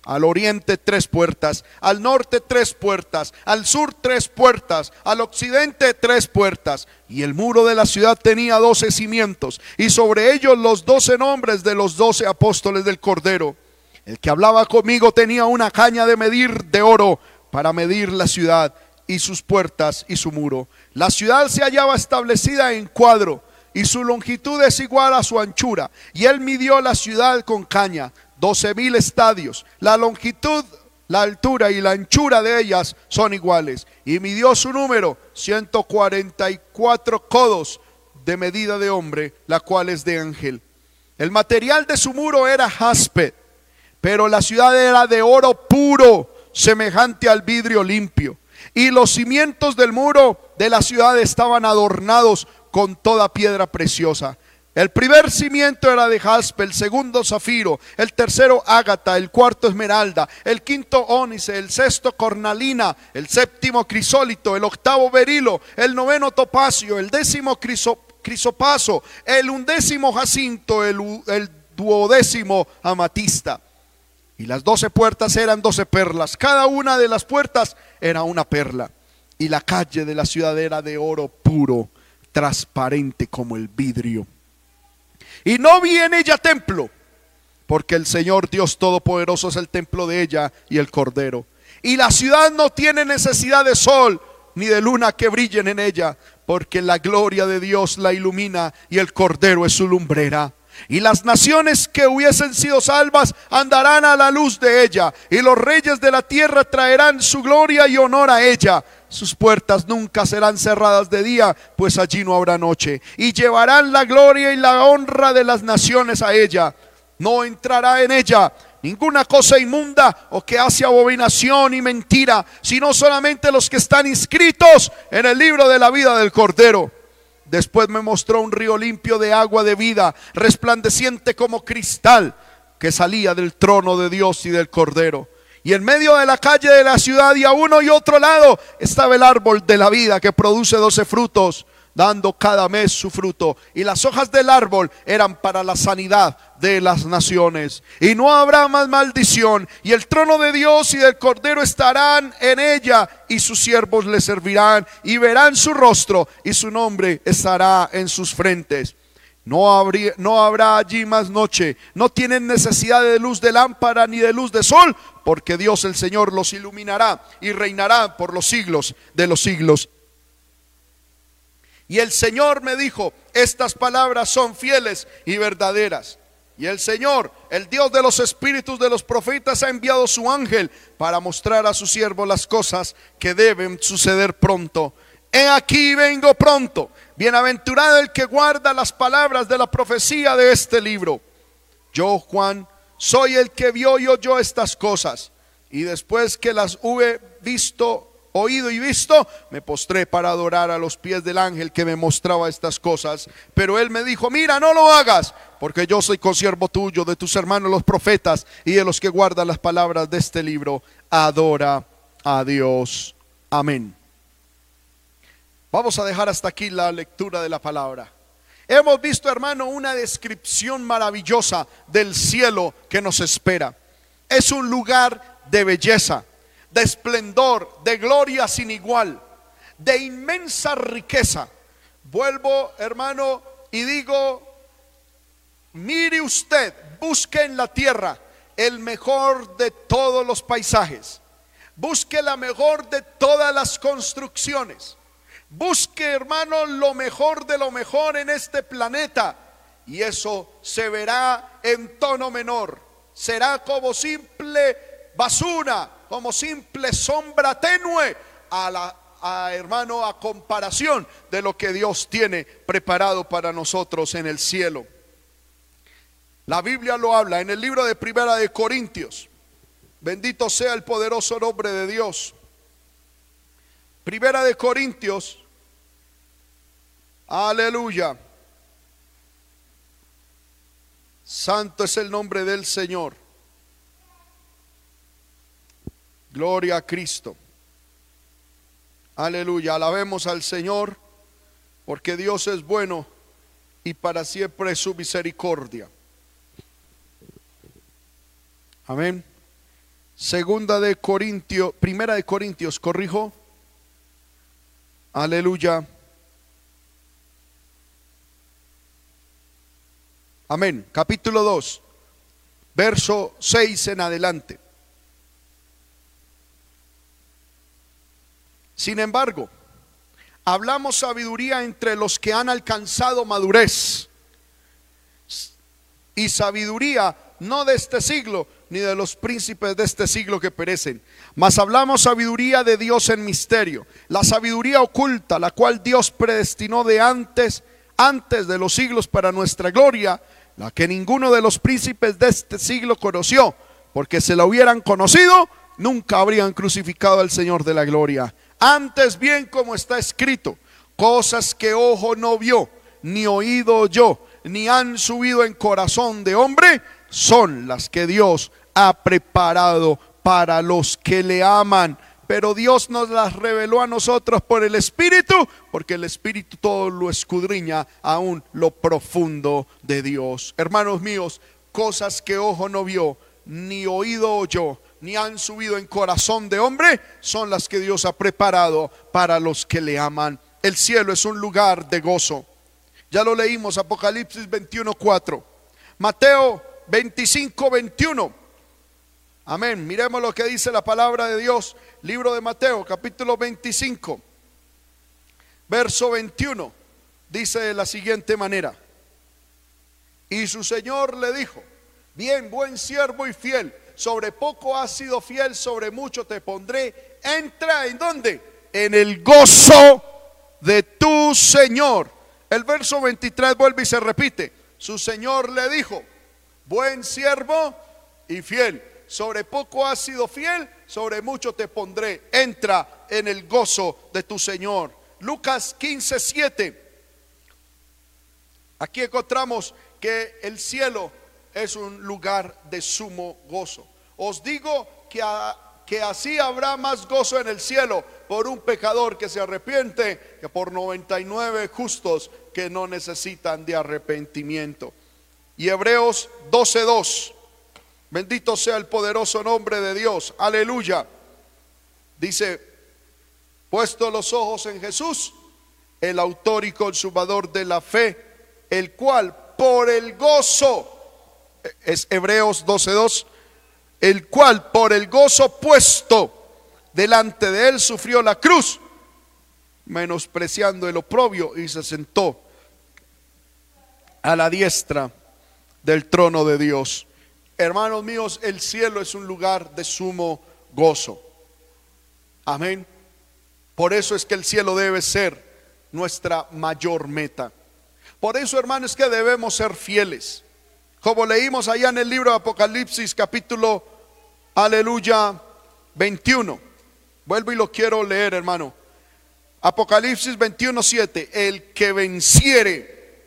Speaker 1: Al oriente tres puertas, al norte tres puertas, al sur tres puertas, al occidente tres puertas. Y el muro de la ciudad tenía doce cimientos, y sobre ellos los doce nombres de los doce apóstoles del Cordero. El que hablaba conmigo tenía una caña de medir de oro para medir la ciudad y sus puertas y su muro. La ciudad se hallaba establecida en cuadro y su longitud es igual a su anchura. Y él midió la ciudad con caña, doce mil estadios. La longitud, la altura y la anchura de ellas son iguales. Y midió su número, 144 codos de medida de hombre, la cual es de ángel. El material de su muro era jaspe, pero la ciudad era de oro puro, semejante al vidrio limpio. Y los cimientos del muro de la ciudad estaban adornados con toda piedra preciosa. El primer cimiento era de jaspe, el segundo zafiro, el tercero ágata, el cuarto esmeralda, el quinto ónice, el sexto cornalina, el séptimo crisólito, el octavo berilo, el noveno topacio, el décimo crisopaso, el undécimo jacinto, el, el duodécimo amatista. Y las doce puertas eran doce perlas, cada una de las puertas era una perla. Y la calle de la ciudad era de oro puro transparente como el vidrio. Y no vi en ella templo, porque el Señor Dios Todopoderoso es el templo de ella y el Cordero. Y la ciudad no tiene necesidad de sol ni de luna que brillen en ella, porque la gloria de Dios la ilumina y el Cordero es su lumbrera. Y las naciones que hubiesen sido salvas andarán a la luz de ella, y los reyes de la tierra traerán su gloria y honor a ella. Sus puertas nunca serán cerradas de día, pues allí no habrá noche. Y llevarán la gloria y la honra de las naciones a ella. No entrará en ella ninguna cosa inmunda o que hace abominación y mentira, sino solamente los que están inscritos en el libro de la vida del Cordero. Después me mostró un río limpio de agua de vida, resplandeciente como cristal, que salía del trono de Dios y del Cordero. Y en medio de la calle de la ciudad y a uno y otro lado estaba el árbol de la vida que produce doce frutos, dando cada mes su fruto. Y las hojas del árbol eran para la sanidad de las naciones. Y no habrá más maldición. Y el trono de Dios y del Cordero estarán en ella. Y sus siervos le servirán y verán su rostro. Y su nombre estará en sus frentes. No, habría, no habrá allí más noche. No tienen necesidad de luz de lámpara ni de luz de sol, porque Dios el Señor los iluminará y reinará por los siglos de los siglos. Y el Señor me dijo, estas palabras son fieles y verdaderas. Y el Señor, el Dios de los espíritus de los profetas, ha enviado su ángel para mostrar a su siervo las cosas que deben suceder pronto. He aquí vengo pronto. Bienaventurado el que guarda las palabras de la profecía de este libro. Yo, Juan, soy el que vio y oyó estas cosas. Y después que las hube visto, oído y visto, me postré para adorar a los pies del ángel que me mostraba estas cosas. Pero él me dijo, mira, no lo hagas, porque yo soy consiervo tuyo, de tus hermanos los profetas y de los que guardan las palabras de este libro. Adora a Dios. Amén. Vamos a dejar hasta aquí la lectura de la palabra. Hemos visto, hermano, una descripción maravillosa del cielo que nos espera. Es un lugar de belleza, de esplendor, de gloria sin igual, de inmensa riqueza. Vuelvo, hermano, y digo, mire usted, busque en la tierra el mejor de todos los paisajes. Busque la mejor de todas las construcciones Busque, hermano, lo mejor de lo mejor en este planeta y eso se verá en tono menor. Será como simple basura, como simple sombra tenue a la hermano a comparación de lo que Dios tiene preparado para nosotros en el cielo. La Biblia lo habla en el libro de Primera de Corintios. Bendito sea el poderoso nombre de Dios. Primera de Corintios. Aleluya. Santo es el nombre del Señor. Gloria a Cristo. Aleluya. Alabemos al Señor porque Dios es bueno y para siempre es su misericordia. Amén. Segunda de Corintios, primera de Corintios, corrijo. Aleluya. Amén. Capítulo 2, verso 6 en adelante. Sin embargo, hablamos sabiduría entre los que han alcanzado madurez. Y sabiduría no de este siglo, ni de los príncipes de este siglo que perecen. Mas hablamos sabiduría de Dios en misterio, la sabiduría oculta, la cual Dios predestinó de antes, antes de los siglos para nuestra gloria, la que ninguno de los príncipes de este siglo conoció, porque se la hubieran conocido, nunca habrían crucificado al Señor de la gloria. Antes bien, como está escrito, cosas que ojo no vio, ni oído oyó, ni han subido en corazón de hombre, son las que Dios ha preparado para los que le aman. Pero Dios nos las reveló a nosotros por el Espíritu, porque el Espíritu todo lo escudriña aún lo profundo de Dios. Hermanos míos, cosas que ojo no vio, ni oído oyó, ni han subido en corazón de hombre, son las que Dios ha preparado para los que le aman. El cielo es un lugar de gozo. Ya lo leímos, Apocalipsis 21.4. Mateo 25, 21. Amén. Miremos lo que dice la palabra de Dios. Libro de Mateo, capítulo 25, verso 21. Dice de la siguiente manera. Y su Señor le dijo, bien, buen siervo y fiel, sobre poco has sido fiel, sobre mucho te pondré. Entra en dónde? En el gozo de tu Señor. El verso 23 vuelve y se repite. Su Señor le dijo, buen siervo y fiel. Sobre poco has sido fiel, sobre mucho te pondré. Entra en el gozo de tu Señor. Lucas 15, 7. Aquí encontramos que el cielo es un lugar de sumo gozo. Os digo que, que así habrá más gozo en el cielo por un pecador que se arrepiente que por 99 justos que no necesitan de arrepentimiento. Y Hebreos 12:2. Bendito sea el poderoso nombre de Dios. Aleluya. Dice, puesto los ojos en Jesús, el autor y consumador de la fe, el cual por el gozo, es Hebreos 12:2, el cual por el gozo puesto delante de él sufrió la cruz, menospreciando el oprobio y se sentó a la diestra del trono de Dios. Hermanos míos, el cielo es un lugar de sumo gozo. Amén. Por eso es que el cielo debe ser nuestra mayor meta. Por eso, hermanos, que debemos ser fieles. Como leímos allá en el libro de Apocalipsis, capítulo, aleluya, 21. Vuelvo y lo quiero leer, hermano. Apocalipsis 21, 7. El que venciere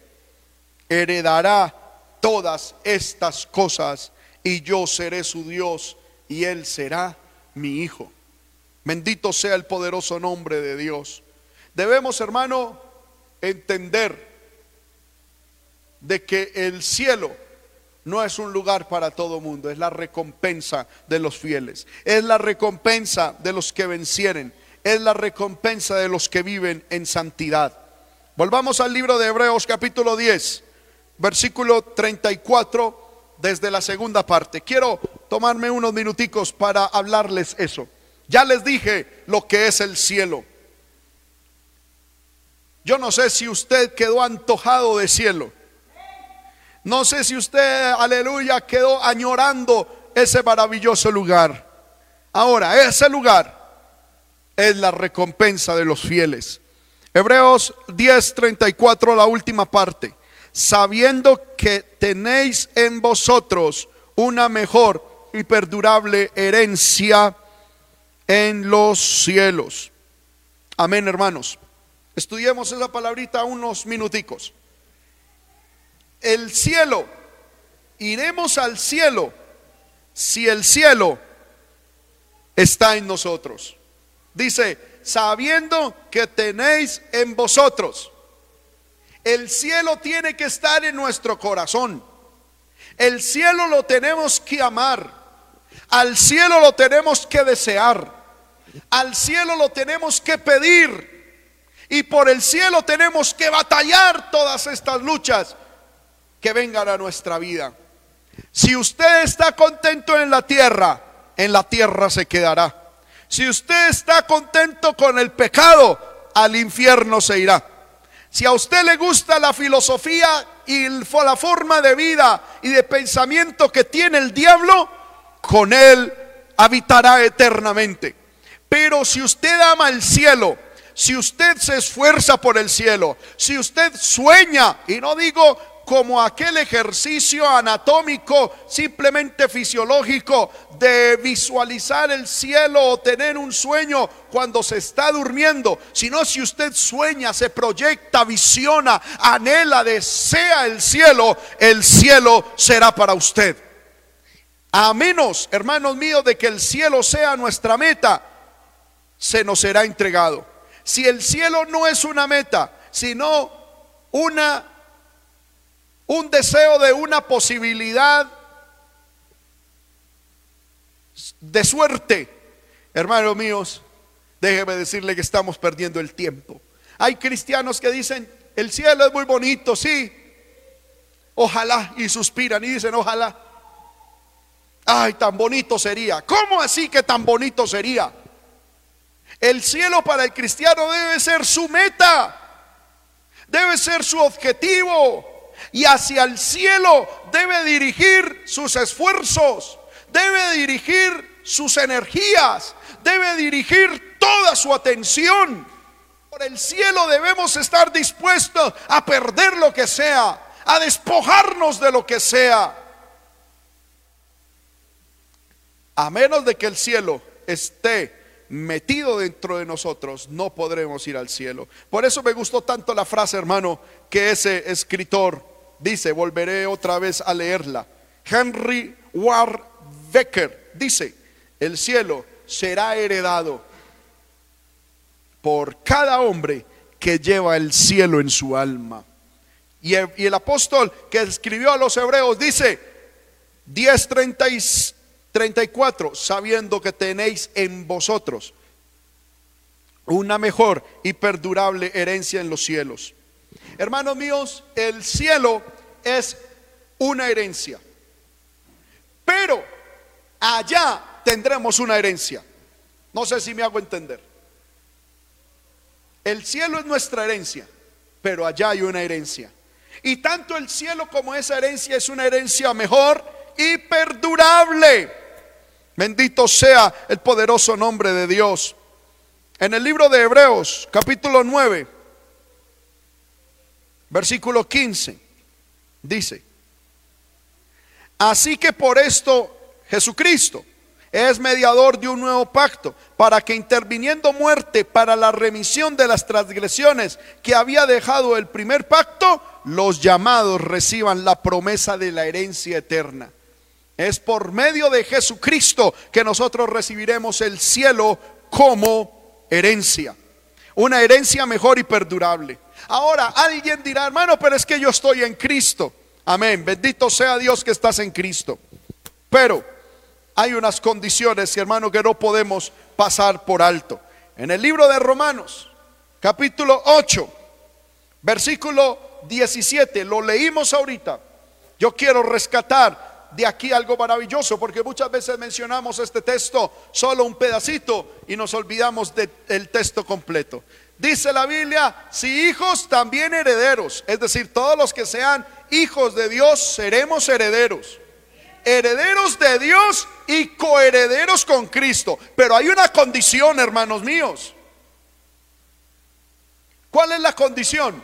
Speaker 1: heredará todas estas cosas y yo seré su Dios y él será mi hijo. Bendito sea el poderoso nombre de Dios. Debemos, hermano, entender de que el cielo no es un lugar para todo mundo, es la recompensa de los fieles, es la recompensa de los que vencieren, es la recompensa de los que viven en santidad. Volvamos al libro de Hebreos capítulo 10 versículo 34 desde la segunda parte. Quiero tomarme unos minuticos para hablarles eso. Ya les dije lo que es el cielo. Yo no sé si usted quedó antojado de cielo. No sé si usted, aleluya, quedó añorando ese maravilloso lugar. Ahora, ese lugar es la recompensa de los fieles. Hebreos 10:34, la última parte. Sabiendo que tenéis en vosotros una mejor y perdurable herencia en los cielos. Amén, hermanos. Estudiemos esa palabrita unos minuticos. El cielo, iremos al cielo si el cielo está en nosotros. Dice, sabiendo que tenéis en vosotros. El cielo tiene que estar en nuestro corazón. El cielo lo tenemos que amar. Al cielo lo tenemos que desear. Al cielo lo tenemos que pedir. Y por el cielo tenemos que batallar todas estas luchas que vengan a nuestra vida. Si usted está contento en la tierra, en la tierra se quedará. Si usted está contento con el pecado, al infierno se irá. Si a usted le gusta la filosofía y la forma de vida y de pensamiento que tiene el diablo, con él habitará eternamente. Pero si usted ama el cielo, si usted se esfuerza por el cielo, si usted sueña, y no digo como aquel ejercicio anatómico simplemente fisiológico de visualizar el cielo o tener un sueño cuando se está durmiendo, sino si usted sueña, se proyecta, visiona, anhela, desea el cielo, el cielo será para usted. A menos, hermanos míos, de que el cielo sea nuestra meta, se nos será entregado. Si el cielo no es una meta, sino una un deseo de una posibilidad de suerte. Hermanos míos, déjeme decirle que estamos perdiendo el tiempo. Hay cristianos que dicen, el cielo es muy bonito, sí. Ojalá, y suspiran y dicen, ojalá. Ay, tan bonito sería. ¿Cómo así que tan bonito sería? El cielo para el cristiano debe ser su meta, debe ser su objetivo y hacia el cielo debe dirigir sus esfuerzos, debe dirigir sus energías, debe dirigir toda su atención. Por el cielo debemos estar dispuestos a perder lo que sea, a despojarnos de lo que sea. A menos de que el cielo esté metido dentro de nosotros, no podremos ir al cielo. Por eso me gustó tanto la frase, hermano, que ese escritor dice, volveré otra vez a leerla. Henry Ward Becker dice, el cielo será heredado por cada hombre que lleva el cielo en su alma. Y el, apóstol que escribió a los hebreos dice, 10:34, sabiendo que tenéis en vosotros una mejor y perdurable herencia en los cielos. Hermanos míos, el cielo es una herencia. Pero allá tendremos una herencia. No sé si me hago entender. El cielo es nuestra herencia, pero allá hay una herencia. Y tanto el cielo como esa herencia es una herencia mejor y perdurable. Bendito sea el poderoso nombre de Dios. En el libro de Hebreos, capítulo 9, Versículo 15 dice, así que por esto Jesucristo es mediador de un nuevo pacto, para que interviniendo muerte para la remisión de las transgresiones que había dejado el primer pacto, los llamados reciban la promesa de la herencia eterna. Es por medio de Jesucristo que nosotros recibiremos el cielo como herencia, una herencia mejor y perdurable. Ahora, alguien dirá, hermano, pero es que yo estoy en Cristo. Amén. Bendito sea Dios que estás en Cristo. Pero hay unas condiciones, hermano, que no podemos pasar por alto. En el libro de Romanos, capítulo 8, versículo 17, lo leímos ahorita. Yo quiero rescatar de aquí algo maravilloso, porque muchas veces mencionamos este texto solo un pedacito y nos olvidamos del texto completo. Dice la Biblia, si hijos también herederos, es decir, todos los que sean hijos de Dios seremos herederos. herederos de Dios y coherederos con Cristo. Pero hay una condición, hermanos míos. ¿Cuál es la condición?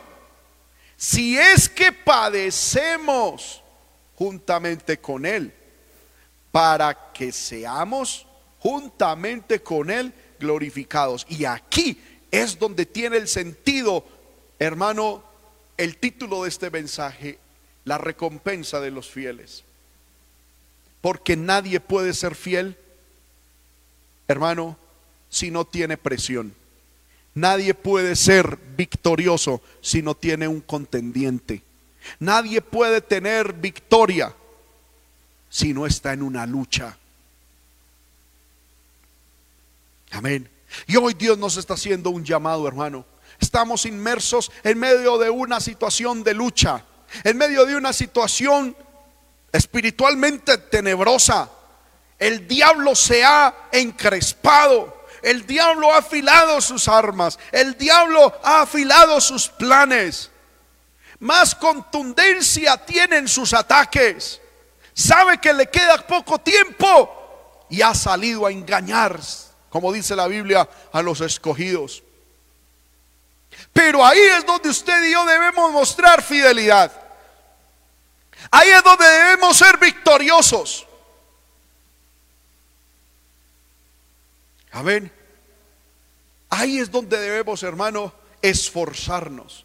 Speaker 1: Si es que padecemos juntamente con Él, para que seamos juntamente con Él glorificados. Y aquí es donde tiene el sentido, hermano, el título de este mensaje, la recompensa de los fieles. Porque nadie puede ser fiel, hermano, si no tiene presión. Nadie puede ser victorioso si no tiene un contendiente. Nadie puede tener victoria si no está en una lucha. Amén. Y hoy Dios nos está haciendo un llamado, hermano. Estamos inmersos en medio de una situación de lucha, en medio de una situación espiritualmente tenebrosa. El diablo se ha encrespado. El diablo ha afilado sus armas. El diablo ha afilado sus planes. Más contundencia tienen sus ataques. Sabe que le queda poco tiempo y ha salido a engañar, como dice la Biblia, a los escogidos. Pero ahí es donde usted y yo debemos mostrar fidelidad. Ahí es donde debemos ser victoriosos. Amén. Ahí es donde debemos, hermano, esforzarnos.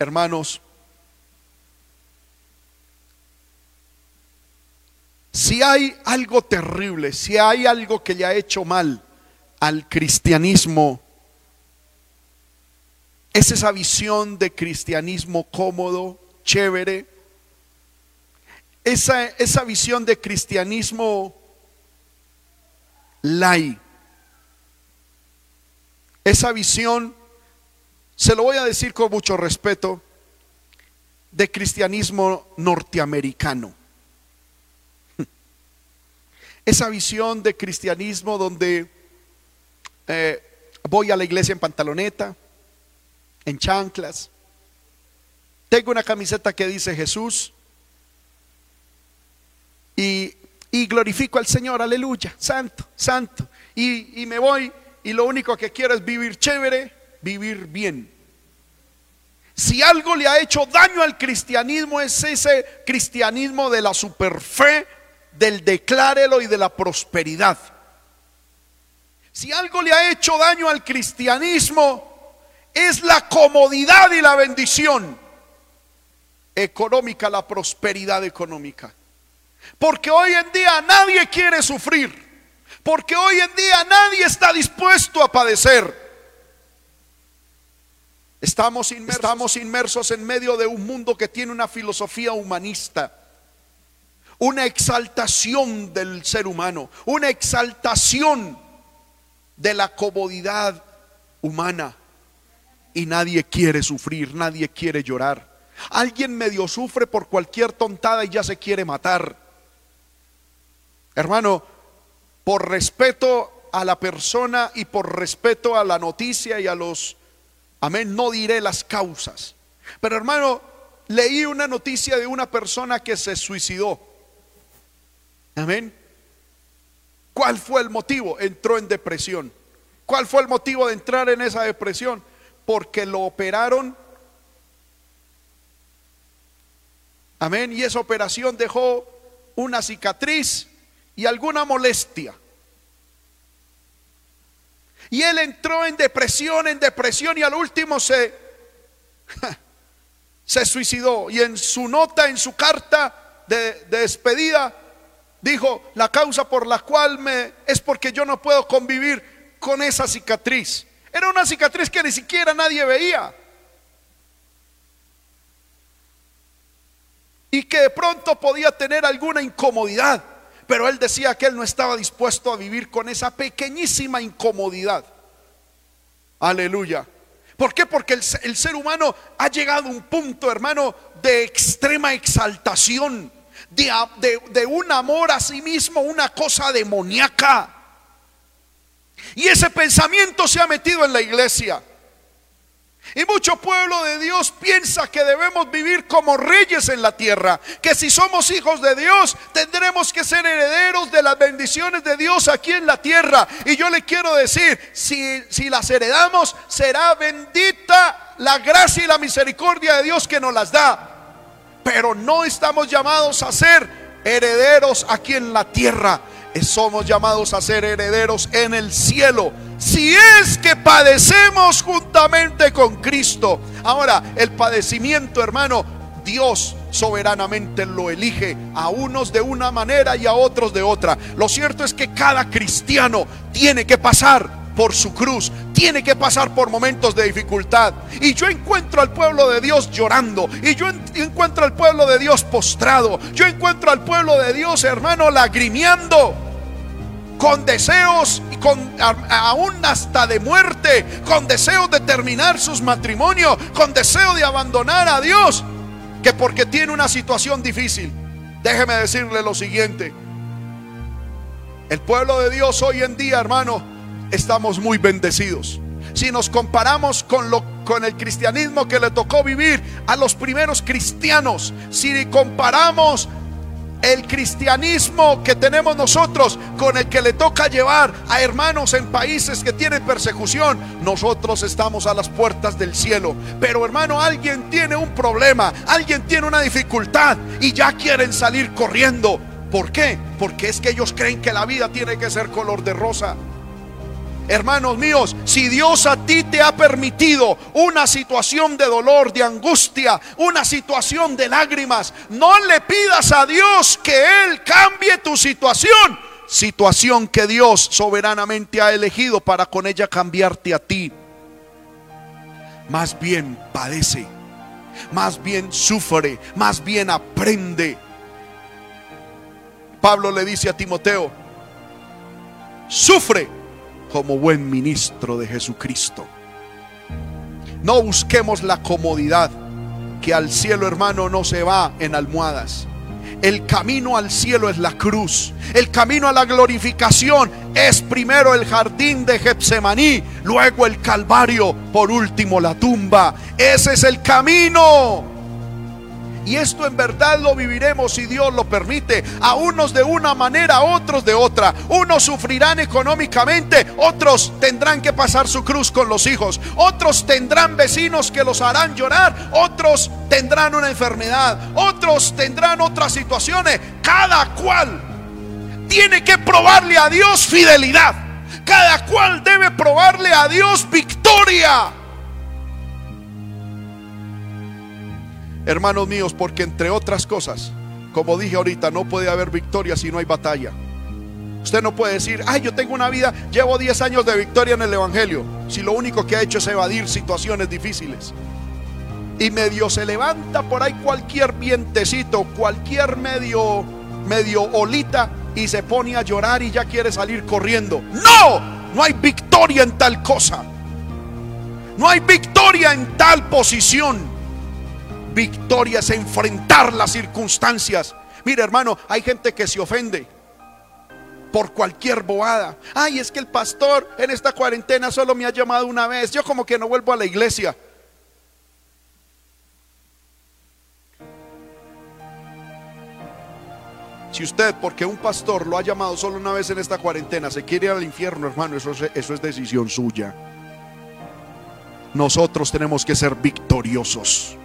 Speaker 1: Hermanos, si hay algo terrible, si hay algo que le ha hecho mal al cristianismo, es esa visión de cristianismo cómodo, chévere, esa, esa visión de cristianismo lai, esa visión, se lo voy a decir con mucho respeto, de cristianismo norteamericano. [laughs] Esa visión de cristianismo donde eh, voy a la iglesia en pantaloneta, en chanclas. Tengo una camiseta que dice Jesús. Y, glorifico al Señor, aleluya, santo, santo. Y, y me voy y lo único que quiero es vivir chévere, vivir bien. Si algo le ha hecho daño al cristianismo es ese cristianismo de la superfe, del declárelo y de la prosperidad. Si algo le ha hecho daño al cristianismo es la comodidad y la bendición económica, la prosperidad económica. Porque hoy en día nadie quiere sufrir. Porque hoy en día nadie está dispuesto a padecer. Estamos inmersos, en medio de un mundo que tiene una filosofía humanista, una exaltación del ser humano, una exaltación de la comodidad humana y nadie quiere sufrir, nadie quiere llorar. Alguien medio sufre por cualquier tontada y ya se quiere matar. Hermano, por respeto a la persona y por respeto a la noticia y a los, amén, no diré las causas. Pero hermano, leí una noticia de una persona que se suicidó. Amén. ¿Cuál fue el motivo? Entró en depresión. ¿Cuál fue el motivo de entrar en esa depresión? porque lo operaron. Amén. Y esa operación dejó una cicatriz y alguna molestia. Y él entró en depresión, en depresión y al último se, [laughs] se suicidó. Y en su nota, en su carta de, de despedida, dijo, la causa por la cual me es porque yo no puedo convivir con esa cicatriz. Era una cicatriz que ni siquiera nadie veía. Y que de pronto podía tener alguna incomodidad. Pero él decía que él no estaba dispuesto a vivir con esa pequeñísima incomodidad. Aleluya. ¿Por qué? Porque el, ser humano ha llegado a un punto, hermano, de extrema exaltación, de, de, un amor a sí mismo, una cosa demoníaca. Y ese pensamiento se ha metido en la iglesia. Y mucho pueblo de Dios piensa que debemos vivir como reyes en la tierra, que si somos hijos de Dios tendremos que ser herederos de las bendiciones de Dios aquí en la tierra. Y yo le quiero decir, si, si las heredamos, será bendita la gracia y la misericordia de Dios que nos las da. Pero no estamos llamados a ser herederos aquí en la tierra, somos llamados a ser herederos en el cielo. Si es que padecemos juntamente con Cristo. Ahora, el padecimiento, hermano, Dios soberanamente lo elige a unos de una manera y a otros de otra. Lo cierto es que cada cristiano tiene que pasar por su cruz, tiene que pasar por momentos de dificultad. Y yo encuentro al pueblo de Dios llorando, y yo encuentro al pueblo de Dios postrado, yo encuentro al pueblo de Dios, hermano, lagrimeando con deseos y con aún hasta de muerte, con deseos de terminar sus matrimonios, con deseo de abandonar a Dios, que porque tiene una situación difícil. Déjeme decirle lo siguiente. El pueblo de Dios hoy en día, hermano, estamos muy bendecidos. Si nos comparamos con, lo, con el cristianismo que le tocó vivir a los primeros cristianos, si comparamos el cristianismo que tenemos nosotros con el que le toca llevar a hermanos en países que tienen persecución, nosotros estamos a las puertas del cielo. Pero hermano, alguien tiene un problema, alguien tiene una dificultad y ya quieren salir corriendo. ¿Por qué? Porque es que ellos creen que la vida tiene que ser color de rosa. Hermanos míos, si Dios a ti te ha permitido una situación de dolor, de angustia, una situación de lágrimas, no le pidas a Dios que Él cambie tu situación. Situación que Dios soberanamente ha elegido para con ella cambiarte a ti. Más bien padece, más bien sufre, más bien aprende. Pablo le dice a Timoteo, sufre como buen ministro de Jesucristo. No busquemos la comodidad, que al cielo hermano no se va en almohadas. El camino al cielo es la cruz. El camino a la glorificación es primero el jardín de Getsemaní, luego el Calvario, por último la tumba. Ese es el camino. Y esto en verdad lo viviremos si Dios lo permite. A unos de una manera, a otros de otra. Unos sufrirán económicamente, otros tendrán que pasar su cruz con los hijos. Otros tendrán vecinos que los harán llorar. Otros tendrán una enfermedad. Otros tendrán otras situaciones. Cada cual tiene que probarle a Dios fidelidad. Cada cual debe probarle a Dios victoria. Hermanos míos, porque entre otras cosas, como dije ahorita, no puede haber victoria si no hay batalla. Usted no puede decir, ay, yo tengo una vida, llevo 10 años de victoria en el Evangelio, si lo único que ha hecho es evadir situaciones difíciles. Y medio se levanta por ahí cualquier vientecito, cualquier medio, medio olita y se pone a llorar y ya quiere salir corriendo. No, no hay victoria en tal cosa. No hay victoria en tal posición. Victoria es enfrentar las circunstancias. Mire, hermano, hay gente que se ofende por cualquier boada. Ay, es que el pastor en esta cuarentena solo me ha llamado una vez. Yo como que no vuelvo a la iglesia. Si usted, porque un pastor lo ha llamado solo una vez en esta cuarentena, se quiere ir al infierno, hermano, eso, eso es decisión suya. Nosotros tenemos que ser victoriosos.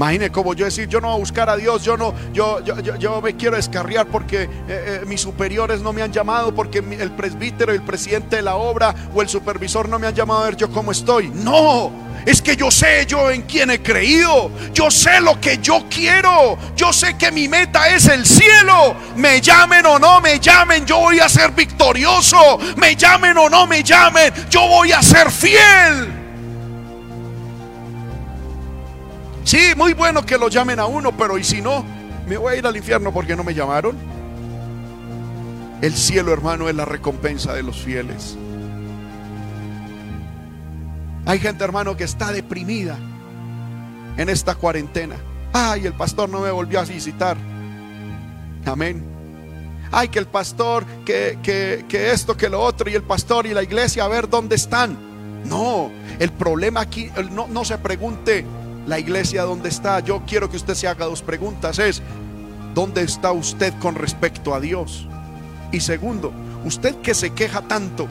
Speaker 1: Imagine como yo decir, yo no voy a buscar a Dios, yo no, yo, yo, yo, me quiero descarriar porque eh, eh, mis superiores no me han llamado, porque el presbítero, el presidente de la obra o el supervisor no me han llamado a ver yo cómo estoy. No, es que yo sé yo en quién he creído. Yo sé lo que yo quiero. Yo sé que mi meta es el cielo. Me llamen o no me llamen, yo voy a ser victorioso. Me llamen o no me llamen, yo voy a ser fiel. Sí, muy bueno que lo llamen a uno, pero ¿y si no? Me voy a ir al infierno porque no me llamaron. El cielo, hermano, es la recompensa de los fieles. Hay gente, hermano, que está deprimida en esta cuarentena. Ay, el pastor no me volvió a visitar. Amén. Ay, que el pastor, que, que, que esto, que lo otro, y el pastor y la iglesia, a ver dónde están. No, el problema aquí, no, no se pregunte la iglesia dónde está. Yo quiero que usted se haga dos preguntas. Es, ¿dónde está usted con respecto a Dios? Y segundo, usted que se queja tanto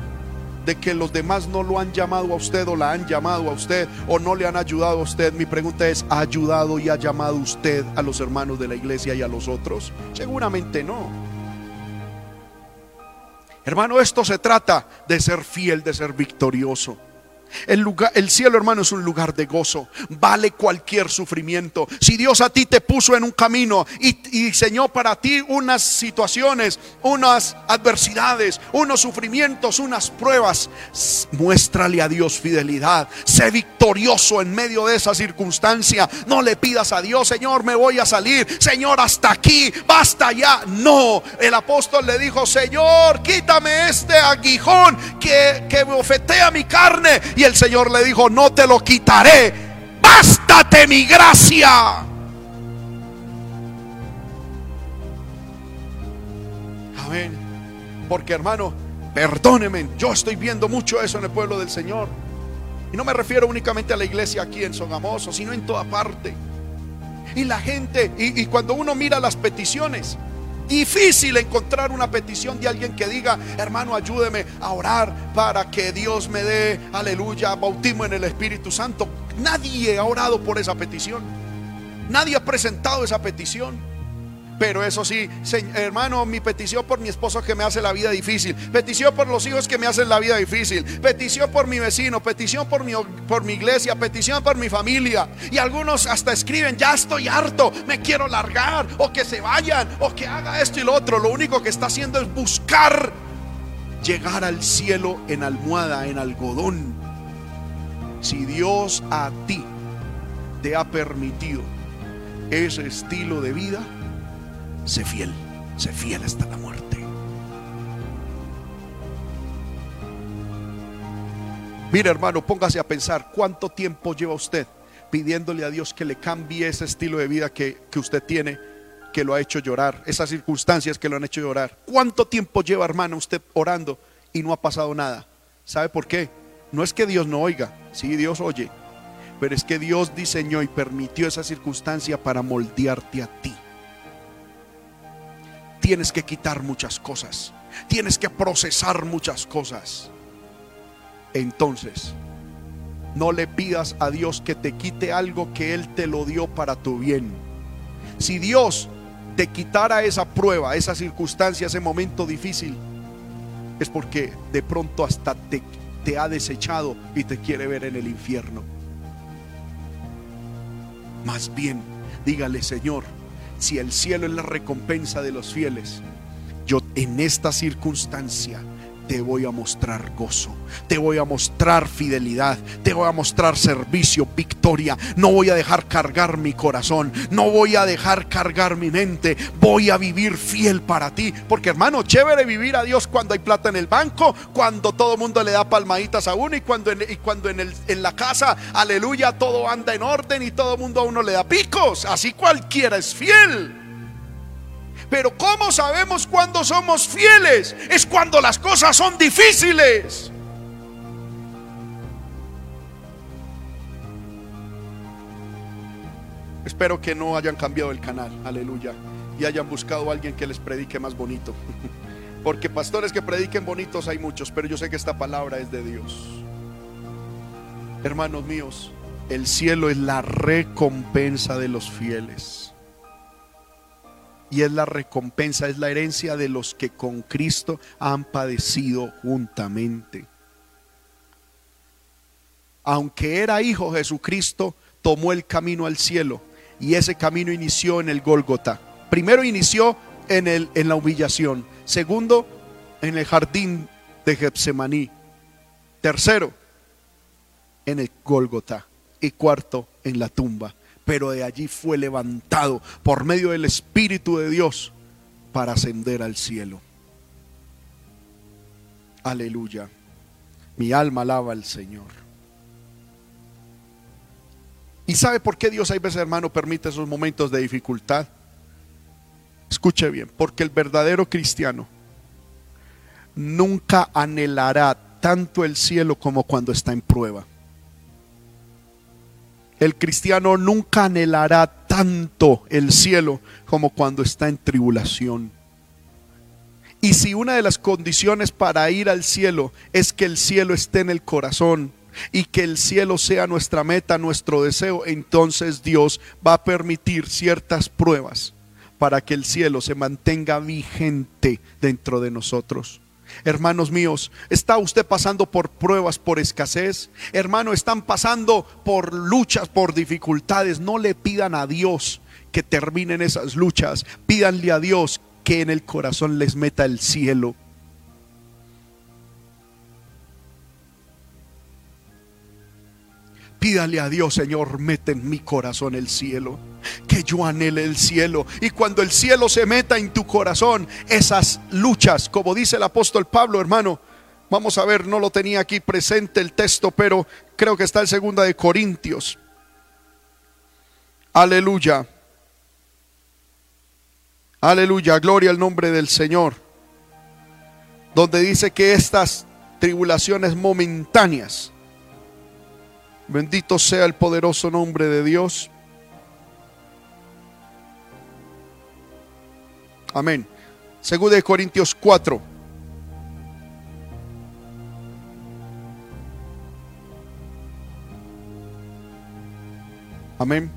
Speaker 1: de que los demás no lo han llamado a usted o la han llamado a usted o no le han ayudado a usted, mi pregunta es, ¿ha ayudado y ha llamado usted a los hermanos de la iglesia y a los otros? Seguramente no. Hermano, esto se trata de ser fiel, de ser victorioso. El, lugar, el cielo, hermano, es un lugar de gozo. Vale cualquier sufrimiento. Si Dios a ti te puso en un camino y, diseñó para ti unas situaciones, unas adversidades, unos sufrimientos, unas pruebas, muéstrale a Dios fidelidad. Sé victorioso en medio de esa circunstancia. No le pidas a Dios, Señor, me voy a salir. Señor, hasta aquí, basta ya. No, el apóstol le dijo, Señor, quítame este aguijón que, que bofetea mi carne y el Señor le dijo, no te lo quitaré, bástate mi gracia. Amén. Porque hermano, perdóneme, yo estoy viendo mucho eso en el pueblo del Señor. Y no me refiero únicamente a la iglesia aquí en Sogamoso, sino en toda parte. Y la gente, y, y cuando uno mira las peticiones, difícil encontrar una petición de alguien que diga, hermano, ayúdeme a orar para que Dios me dé, aleluya, bautismo en el Espíritu Santo. Nadie ha orado por esa petición. Nadie ha presentado esa petición. Pero eso sí, hermano, mi petición por mi esposo que me hace la vida difícil, petición por los hijos que me hacen la vida difícil, petición por mi vecino, petición por mi, por mi iglesia, petición por mi familia. Y algunos hasta escriben, ya estoy harto, me quiero largar, o que se vayan, o que haga esto y lo otro. Lo único que está haciendo es buscar llegar al cielo en almohada, en algodón. Si Dios a ti te ha permitido ese estilo de vida, sé fiel, sé fiel hasta la muerte. Mira hermano, póngase a pensar cuánto tiempo lleva usted pidiéndole a Dios que le cambie ese estilo de vida que, que usted tiene, que lo ha hecho llorar, esas circunstancias que lo han hecho llorar. ¿Cuánto tiempo lleva hermano usted orando y no ha pasado nada? ¿Sabe por qué? No es que Dios no oiga, sí, Dios oye, pero es que Dios diseñó y permitió esa circunstancia para moldearte a ti tienes que quitar muchas cosas, tienes que procesar muchas cosas. Entonces, no le pidas a Dios que te quite algo que Él te lo dio para tu bien. Si Dios te quitara esa prueba, esa circunstancia, ese momento difícil, es porque de pronto hasta te, te ha desechado y te quiere ver en el infierno. Más bien, dígale, Señor, si el cielo es la recompensa de los fieles, yo en esta circunstancia te voy a mostrar gozo, te voy a mostrar fidelidad, te voy a mostrar servicio, victoria. No voy a dejar cargar mi corazón, no voy a dejar cargar mi mente, voy a vivir fiel para ti. Porque hermano, chévere vivir a Dios cuando hay plata en el banco, cuando todo el mundo le da palmaditas a uno y cuando en, y cuando en, el, en la casa, aleluya, todo anda en orden y todo el mundo a uno le da picos. Así cualquiera es fiel. Pero ¿cómo sabemos cuando somos fieles? Es cuando las cosas son difíciles. Espero que no hayan cambiado el canal, aleluya, y hayan buscado a alguien que les predique más bonito. [laughs] Porque pastores que prediquen bonitos hay muchos, pero yo sé que esta palabra es de Dios. Hermanos míos, el cielo es la recompensa de los fieles y es la recompensa, es la herencia de los que con Cristo han padecido juntamente. Aunque era hijo Jesucristo, tomó el camino al cielo y ese camino inició en el Gólgota. Primero inició en, el, en la humillación, segundo en el jardín de Getsemaní, tercero en el Gólgota y cuarto en la tumba pero de allí fue levantado por medio del Espíritu de Dios para ascender al cielo. Aleluya. Mi alma alaba al Señor. ¿Y sabe por qué Dios hay veces, hermano, permite esos momentos de dificultad? Escuche bien, porque el verdadero cristiano nunca anhelará tanto el cielo como cuando está en prueba. El cristiano nunca anhelará tanto el cielo como cuando está en tribulación. Y si una de las condiciones para ir al cielo es que el cielo esté en el corazón y que el cielo sea nuestra meta, nuestro deseo, entonces Dios va a permitir ciertas pruebas para que el cielo se mantenga vigente dentro de nosotros. Hermanos míos, ¿está usted pasando por pruebas, por escasez? Hermano, están pasando por luchas, por dificultades. No le pidan a Dios que terminen esas luchas. Pídanle a Dios que en el corazón les meta el cielo. Pídale a Dios, Señor, mete en mi corazón el cielo. Que yo anhele el cielo. Y cuando el cielo se meta en tu corazón, esas luchas, como dice el apóstol Pablo, hermano, vamos a ver, no lo tenía aquí presente el texto, pero creo que está en segunda de Corintios. Aleluya. Aleluya, gloria al nombre del Señor. Donde dice que estas tribulaciones momentáneas Bendito sea el poderoso nombre de Dios. Amén. Segunda de Corintios 4. Amén.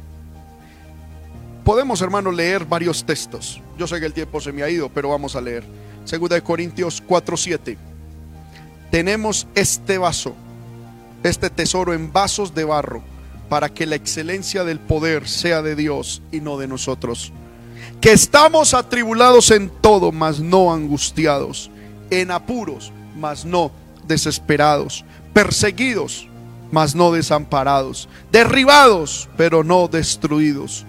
Speaker 1: Podemos, hermano, leer varios textos. Yo sé que el tiempo se me ha ido, pero vamos a leer. Segunda de Corintios 4:7. Tenemos este vaso este tesoro en vasos de barro, para que la excelencia del poder sea de Dios y no de nosotros. Que estamos atribulados en todo, mas no angustiados, en apuros, mas no desesperados, perseguidos, mas no desamparados, derribados, pero no destruidos.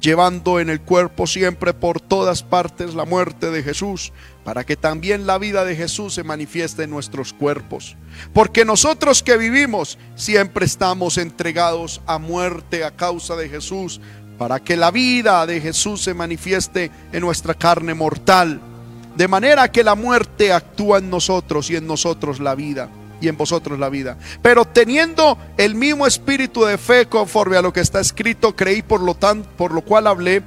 Speaker 1: Llevando en el cuerpo siempre por todas partes la muerte de Jesús, para que también la vida de Jesús se manifieste en nuestros cuerpos. Porque nosotros que vivimos siempre estamos entregados a muerte a causa de Jesús, para que la vida de Jesús se manifieste en nuestra carne mortal, de manera que la muerte actúa en nosotros y en nosotros la vida y en vosotros la vida. Pero teniendo el mismo espíritu de fe conforme a lo que está escrito, creí por lo tanto, por lo cual hablé.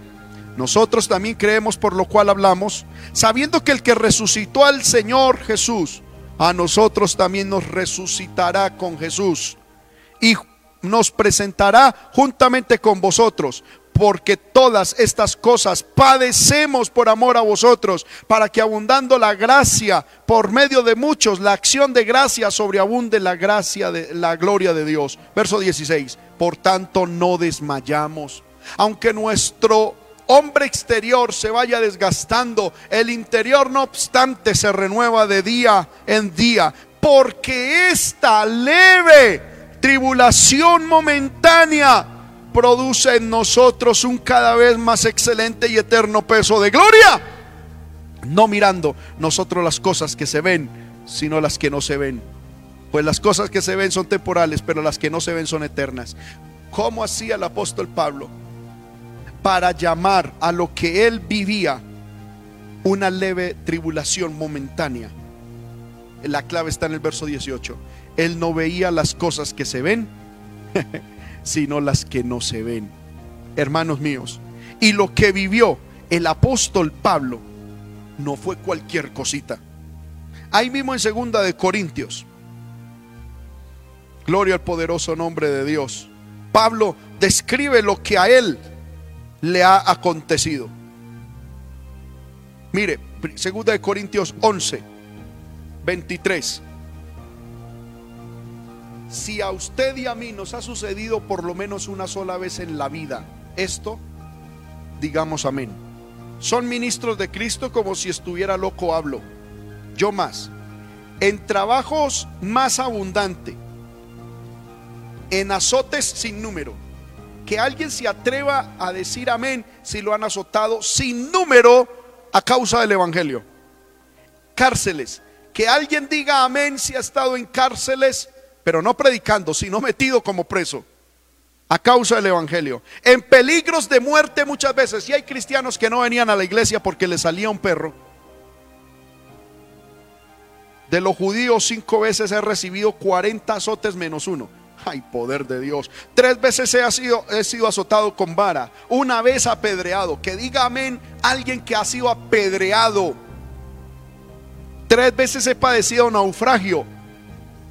Speaker 1: Nosotros también creemos por lo cual hablamos, sabiendo que el que resucitó al Señor Jesús, a nosotros también nos resucitará con Jesús y nos presentará juntamente con vosotros porque todas estas cosas padecemos por amor a vosotros, para que abundando la gracia por medio de muchos, la acción de gracia sobreabunde la gracia de la gloria de Dios. Verso 16. Por tanto no desmayamos, aunque nuestro hombre exterior se vaya desgastando, el interior no obstante se renueva de día en día, porque esta leve tribulación momentánea produce en nosotros un cada vez más excelente y eterno peso de gloria. No mirando nosotros las cosas que se ven, sino las que no se ven. Pues las cosas que se ven son temporales, pero las que no se ven son eternas. ¿Cómo hacía el apóstol Pablo para llamar a lo que él vivía una leve tribulación momentánea? La clave está en el verso 18. Él no veía las cosas que se ven, [laughs] sino las que no se ven. Hermanos míos, y lo que vivió el apóstol Pablo no fue cualquier cosita. Ahí mismo en segunda de Corintios. Gloria al poderoso nombre de Dios. Pablo describe lo que a él le ha acontecido. Mire, segunda de Corintios 11, 23 si a usted y a mí nos ha sucedido por lo menos una sola vez en la vida esto, digamos amén. Son ministros de Cristo como si estuviera loco hablo. Yo más. En trabajos más abundante. En azotes sin número. Que alguien se atreva a decir amén si lo han azotado sin número a causa del Evangelio. Cárceles. Que alguien diga amén si ha estado en cárceles pero no predicando, sino metido como preso a causa del Evangelio. En peligros de muerte muchas veces. Y hay cristianos que no venían a la iglesia porque les salía un perro. De los judíos cinco veces he recibido 40 azotes menos uno. Ay, poder de Dios. Tres veces he sido, sido azotado con vara. Una vez apedreado. Que diga amén alguien que ha sido apedreado. Tres veces he padecido naufragio.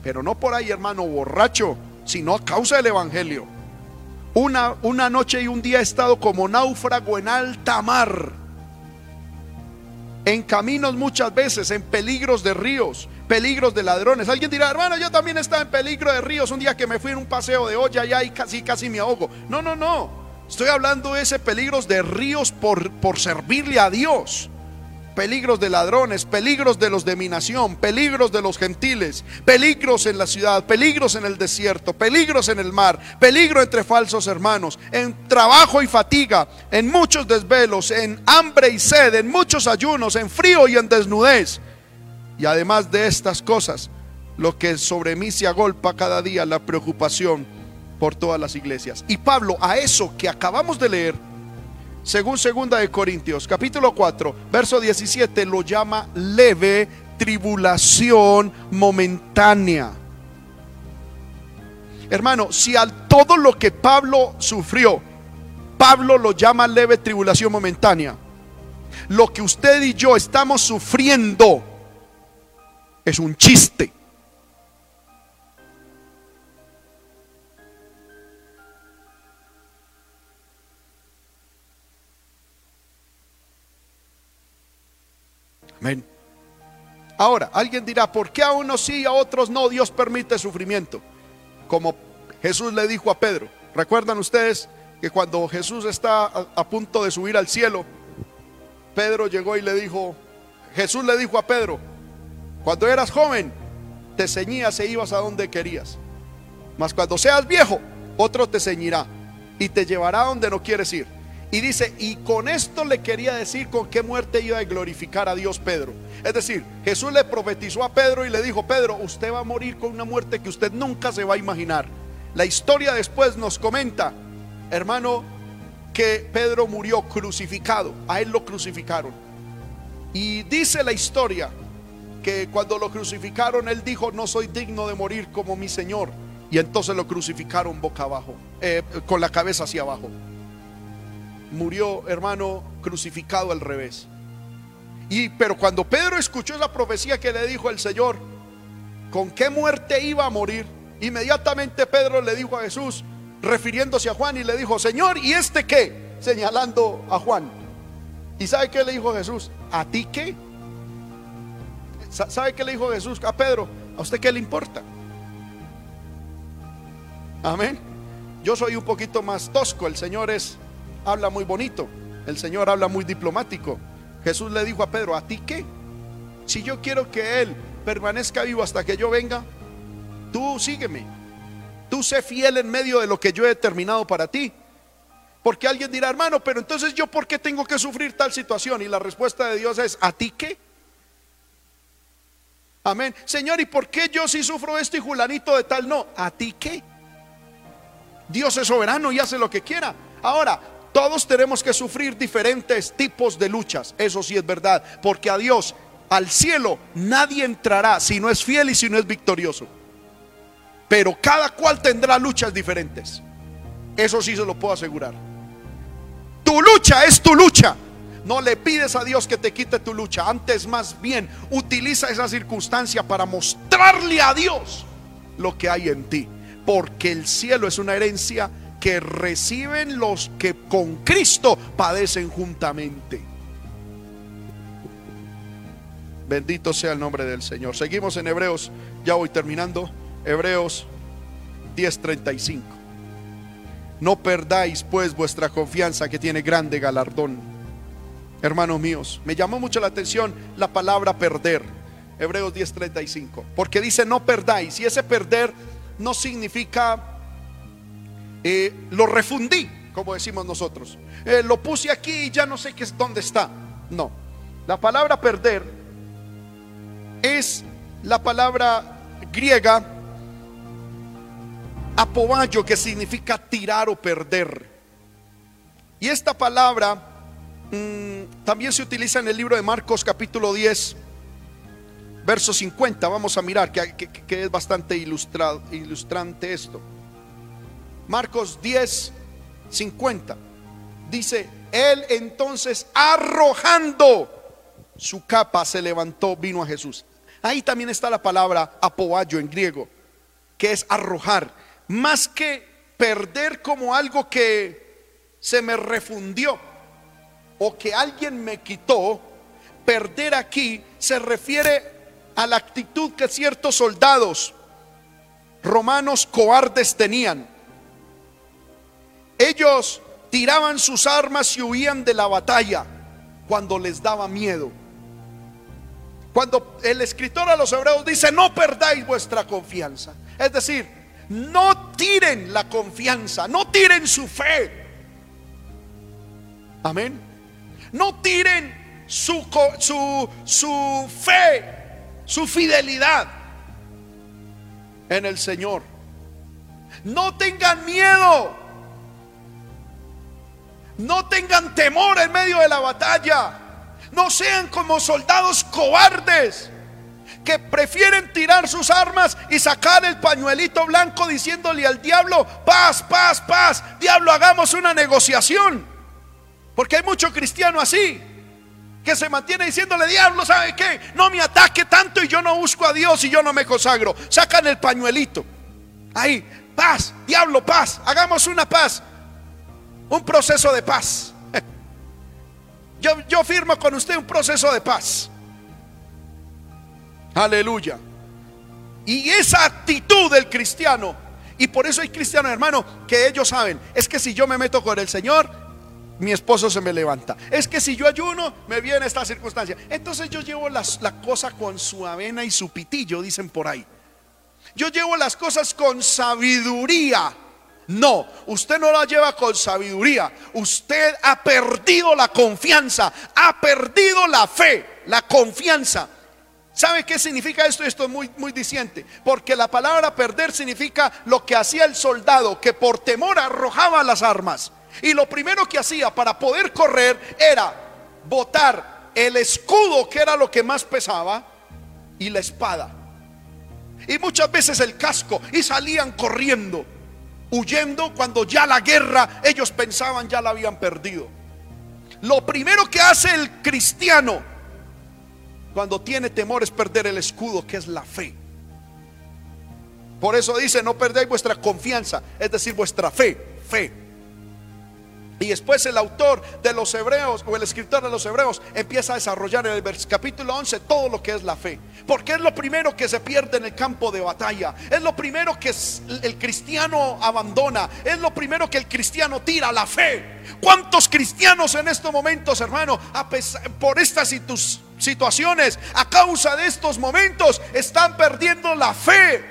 Speaker 1: Pero no por ahí, hermano, borracho, sino a causa del Evangelio. Una, una noche y un día he estado como náufrago en alta mar en caminos muchas veces, en peligros de ríos, peligros de ladrones. Alguien dirá, hermano, yo también estaba en peligro de ríos un día que me fui en un paseo de olla allá y casi, casi me ahogo. No, no, no. Estoy hablando de ese peligros de ríos por, por servirle a Dios peligros de ladrones, peligros de los de mi nación, peligros de los gentiles, peligros en la ciudad, peligros en el desierto, peligros en el mar, peligro entre falsos hermanos, en trabajo y fatiga, en muchos desvelos, en hambre y sed, en muchos ayunos, en frío y en desnudez. Y además de estas cosas, lo que sobre mí se agolpa cada día, la preocupación por todas las iglesias. Y Pablo, a eso que acabamos de leer, según segunda de Corintios, capítulo 4, verso 17, lo llama leve tribulación momentánea. Hermano, si al todo lo que Pablo sufrió, Pablo lo llama leve tribulación momentánea, lo que usted y yo estamos sufriendo es un chiste. Amén. Ahora, alguien dirá, ¿por qué a unos sí y a otros no Dios permite sufrimiento? Como Jesús le dijo a Pedro. ¿Recuerdan ustedes que cuando Jesús está a, punto de subir al cielo, Pedro llegó y le dijo, Jesús le dijo a Pedro, cuando eras joven, te ceñías e ibas a donde querías. Mas cuando seas viejo, otro te ceñirá y te llevará a donde no quieres ir. Y dice, y con esto le quería decir con qué muerte iba a glorificar a Dios Pedro. Es decir, Jesús le profetizó a Pedro y le dijo, Pedro, usted va a morir con una muerte que usted nunca se va a imaginar. La historia después nos comenta, hermano, que Pedro murió crucificado. A él lo crucificaron. Y dice la historia que cuando lo crucificaron, él dijo, no soy digno de morir como mi Señor. Y entonces lo crucificaron boca abajo, eh, con la cabeza hacia abajo murió, hermano, crucificado al revés. Y pero cuando Pedro escuchó esa profecía que le dijo el Señor, con qué muerte iba a morir, inmediatamente Pedro le dijo a Jesús, refiriéndose a Juan y le dijo, "Señor, ¿y este qué?" señalando a Juan. ¿Y sabe qué le dijo Jesús? ¿A ti qué? ¿Sabe qué le dijo Jesús a Pedro? ¿A usted qué le importa? Amén. Yo soy un poquito más tosco, el Señor es habla muy bonito, el Señor habla muy diplomático. Jesús le dijo a Pedro, ¿a ti qué? Si yo quiero que Él permanezca vivo hasta que yo venga, tú sígueme. Tú sé fiel en medio de lo que yo he determinado para ti. Porque alguien dirá, hermano, pero entonces yo por qué tengo que sufrir tal situación? Y la respuesta de Dios es, ¿a ti qué? Amén. Señor, ¿y por qué yo sí sufro esto y Julanito de tal no? ¿A ti qué? Dios es soberano y hace lo que quiera. Ahora, todos tenemos que sufrir diferentes tipos de luchas, eso sí es verdad, porque a Dios, al cielo, nadie entrará si no es fiel y si no es victorioso. Pero cada cual tendrá luchas diferentes. Eso sí se lo puedo asegurar. Tu lucha es tu lucha. No le pides a Dios que te quite tu lucha. Antes más bien utiliza esa circunstancia para mostrarle a Dios lo que hay en ti. Porque el cielo es una herencia que reciben los que con Cristo padecen juntamente. Bendito sea el nombre del Señor. Seguimos en Hebreos, ya voy terminando. Hebreos 10:35. No perdáis pues vuestra confianza que tiene grande galardón. Hermanos míos, me llamó mucho la atención la palabra perder. Hebreos 10:35. Porque dice no perdáis. Y ese perder no significa eh, lo refundí, como decimos nosotros. Eh, lo puse aquí y ya no sé qué es dónde está. No. La palabra perder es la palabra griega apobayo, que significa tirar o perder. Y esta palabra mm, también se utiliza en el libro de Marcos capítulo 10, Verso 50, vamos a mirar que, es bastante ilustrado, ilustrante esto. Marcos 10, 50. Dice, él entonces arrojando su capa se levantó, vino a Jesús. Ahí también está la palabra apoayo en griego, que es arrojar. Más que perder como algo que se me refundió o que alguien me quitó, perder aquí se refiere a la actitud que ciertos soldados romanos cobardes tenían. Ellos tiraban sus armas y huían de la batalla cuando les daba miedo. Cuando el escritor a los hebreos dice, no perdáis vuestra confianza. Es decir, no tiren la confianza, no tiren su fe. Amén. No tiren su, su, su fe, su fidelidad en el Señor. No tengan miedo. No tengan temor en medio de la batalla. No sean como soldados cobardes que prefieren tirar sus armas y sacar el pañuelito blanco diciéndole al diablo, paz, paz, paz, diablo, hagamos una negociación. Porque hay mucho cristiano así, que se mantiene diciéndole, diablo, ¿sabe qué? No me ataque tanto y yo no busco a Dios y yo no me consagro. Sacan el pañuelito. Ahí, paz, diablo, paz, hagamos una paz. Un proceso de paz. [laughs] Yo, firmo con usted un proceso de paz. Aleluya. Y esa actitud del cristiano, y por eso hay cristianos hermano que ellos saben, es que si yo me meto con el Señor, mi esposo se me levanta. Es que si yo ayuno, me viene esta circunstancia. Entonces yo llevo las, la cosa con su avena y su pitillo, dicen por ahí. Yo llevo las cosas con sabiduría. No, usted no la lleva con sabiduría. Usted ha perdido la confianza, ha perdido la fe, la confianza. ¿Sabe qué significa esto? Esto es muy, muy diciente. Porque la palabra perder significa lo que hacía el soldado, que por temor arrojaba las armas. Y lo primero que hacía para poder correr era botar el escudo, que era lo que más pesaba, y la espada. Y muchas veces el casco, y salían corriendo huyendo cuando ya la guerra ellos pensaban ya la habían perdido. Lo primero que hace el cristiano cuando tiene temor es perder el escudo que es la fe. Por eso dice, no perdáis vuestra confianza, es decir, vuestra fe, fe. Y después el autor de los hebreos o el escritor de los hebreos empieza a desarrollar en el capítulo 11 todo lo que es la fe. Porque es lo primero que se pierde en el campo de batalla. Es lo primero que el cristiano abandona. Es lo primero que el cristiano tira, la fe. ¿Cuántos cristianos en estos momentos, hermano, por estas situaciones, a causa de estos momentos, están perdiendo la fe?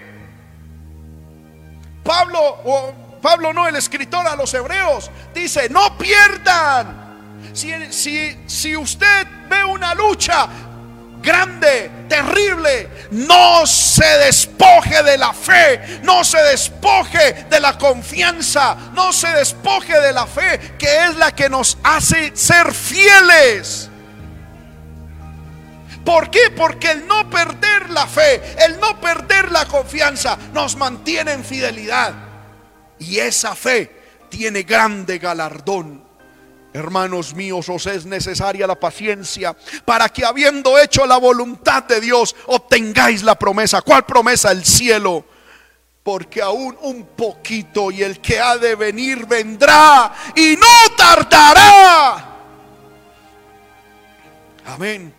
Speaker 1: Pablo Pablo no, el escritor a los hebreos, dice, no pierdan. Si, si, usted ve una lucha grande, terrible, no se despoje de la fe, no se despoje de la confianza, no se despoje de la fe, que es la que nos hace ser fieles. ¿Por qué? Porque el no perder la fe, el no perder la confianza, nos mantiene en fidelidad. Y esa fe tiene grande galardón. Hermanos míos, os es necesaria la paciencia para que habiendo hecho la voluntad de Dios, obtengáis la promesa. ¿Cuál promesa? El cielo. Porque aún un poquito y el que ha de venir vendrá y no tardará. Amén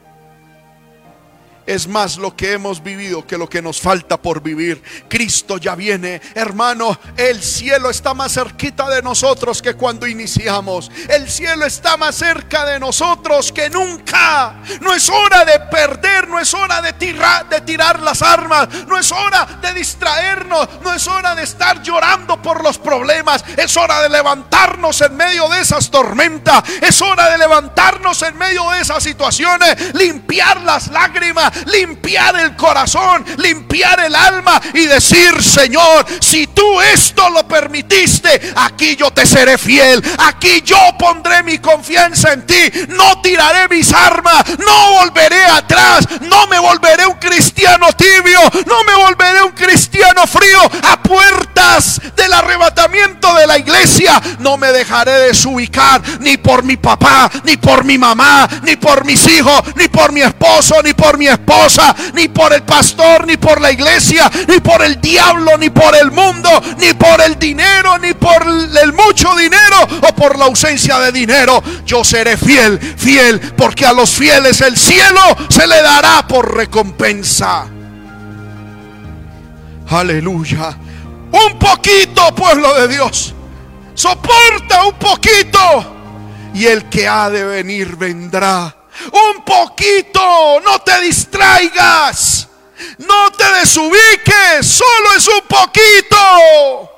Speaker 1: es más lo que hemos vivido que lo que nos falta por vivir. Cristo ya viene, hermano, el cielo está más cerquita de nosotros que cuando iniciamos. El cielo está más cerca de nosotros que nunca. No es hora de perder, no es hora de tirar, de tirar las armas, no es hora de distraernos, no es hora de estar llorando por los problemas, es hora de levantarnos en medio de esas tormentas, es hora de levantarnos en medio de esas situaciones, limpiar las lágrimas, limpiar el corazón, limpiar el alma y decir, Señor, si tú esto lo permitiste, aquí yo te seré fiel, aquí yo pondré mi confianza en ti, no tiraré mis armas, no volveré atrás, no me volveré un cristiano tibio, no me volveré un cristiano frío a puertas del arrebatamiento de la iglesia, no me dejaré desubicar ni por mi papá, ni por mi mamá, ni por mis hijos, ni por mi esposo, ni por mi esposa, ni por el pastor, ni por la iglesia, ni por el diablo, ni por el mundo, ni por el dinero, ni por el mucho dinero o por la ausencia de dinero. Yo seré fiel, fiel, porque a los fieles el cielo se le dará por recompensa. Aleluya. Un poquito, pueblo de Dios. Soporta un poquito. Y el que ha de venir vendrá. Un poquito. No te distraigas. No te desubiques. Solo es un poquito.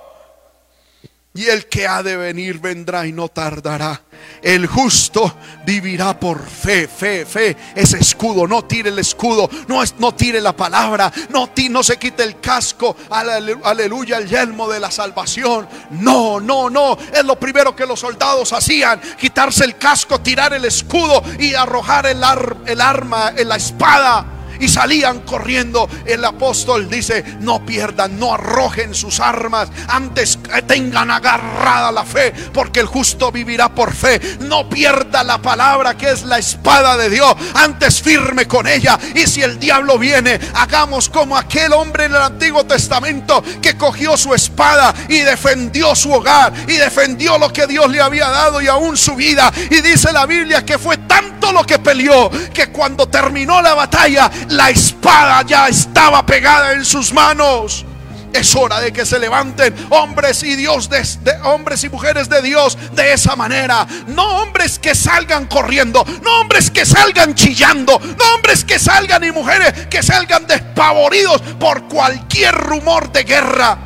Speaker 1: Y el que ha de venir vendrá y no tardará. El justo vivirá por fe, fe, fe. Ese escudo, no tire el escudo, no, es, no tire la palabra, no, no se quite el casco, aleluya, el yelmo de la salvación. No, no, no. Es lo primero que los soldados hacían, quitarse el casco, tirar el escudo y arrojar el, el arma, la espada y salían corriendo. El apóstol dice, no pierdan, no arrojen sus armas, antes tengan agarrada la fe, porque el justo vivirá por fe. No pierda la palabra que es la espada de Dios, antes firme con ella. Y si el diablo viene, hagamos como aquel hombre en el Antiguo Testamento que cogió su espada y defendió su hogar y defendió lo que Dios le había dado y aún su vida. Y dice la Biblia que fue tanto lo que peleó que cuando terminó la batalla la espada ya estaba pegada en sus manos. Es hora de que se levanten hombres y Dios de, hombres y mujeres de Dios de esa manera. No hombres que salgan corriendo, no hombres que salgan chillando, no hombres que salgan y mujeres que salgan despavoridos por cualquier rumor de guerra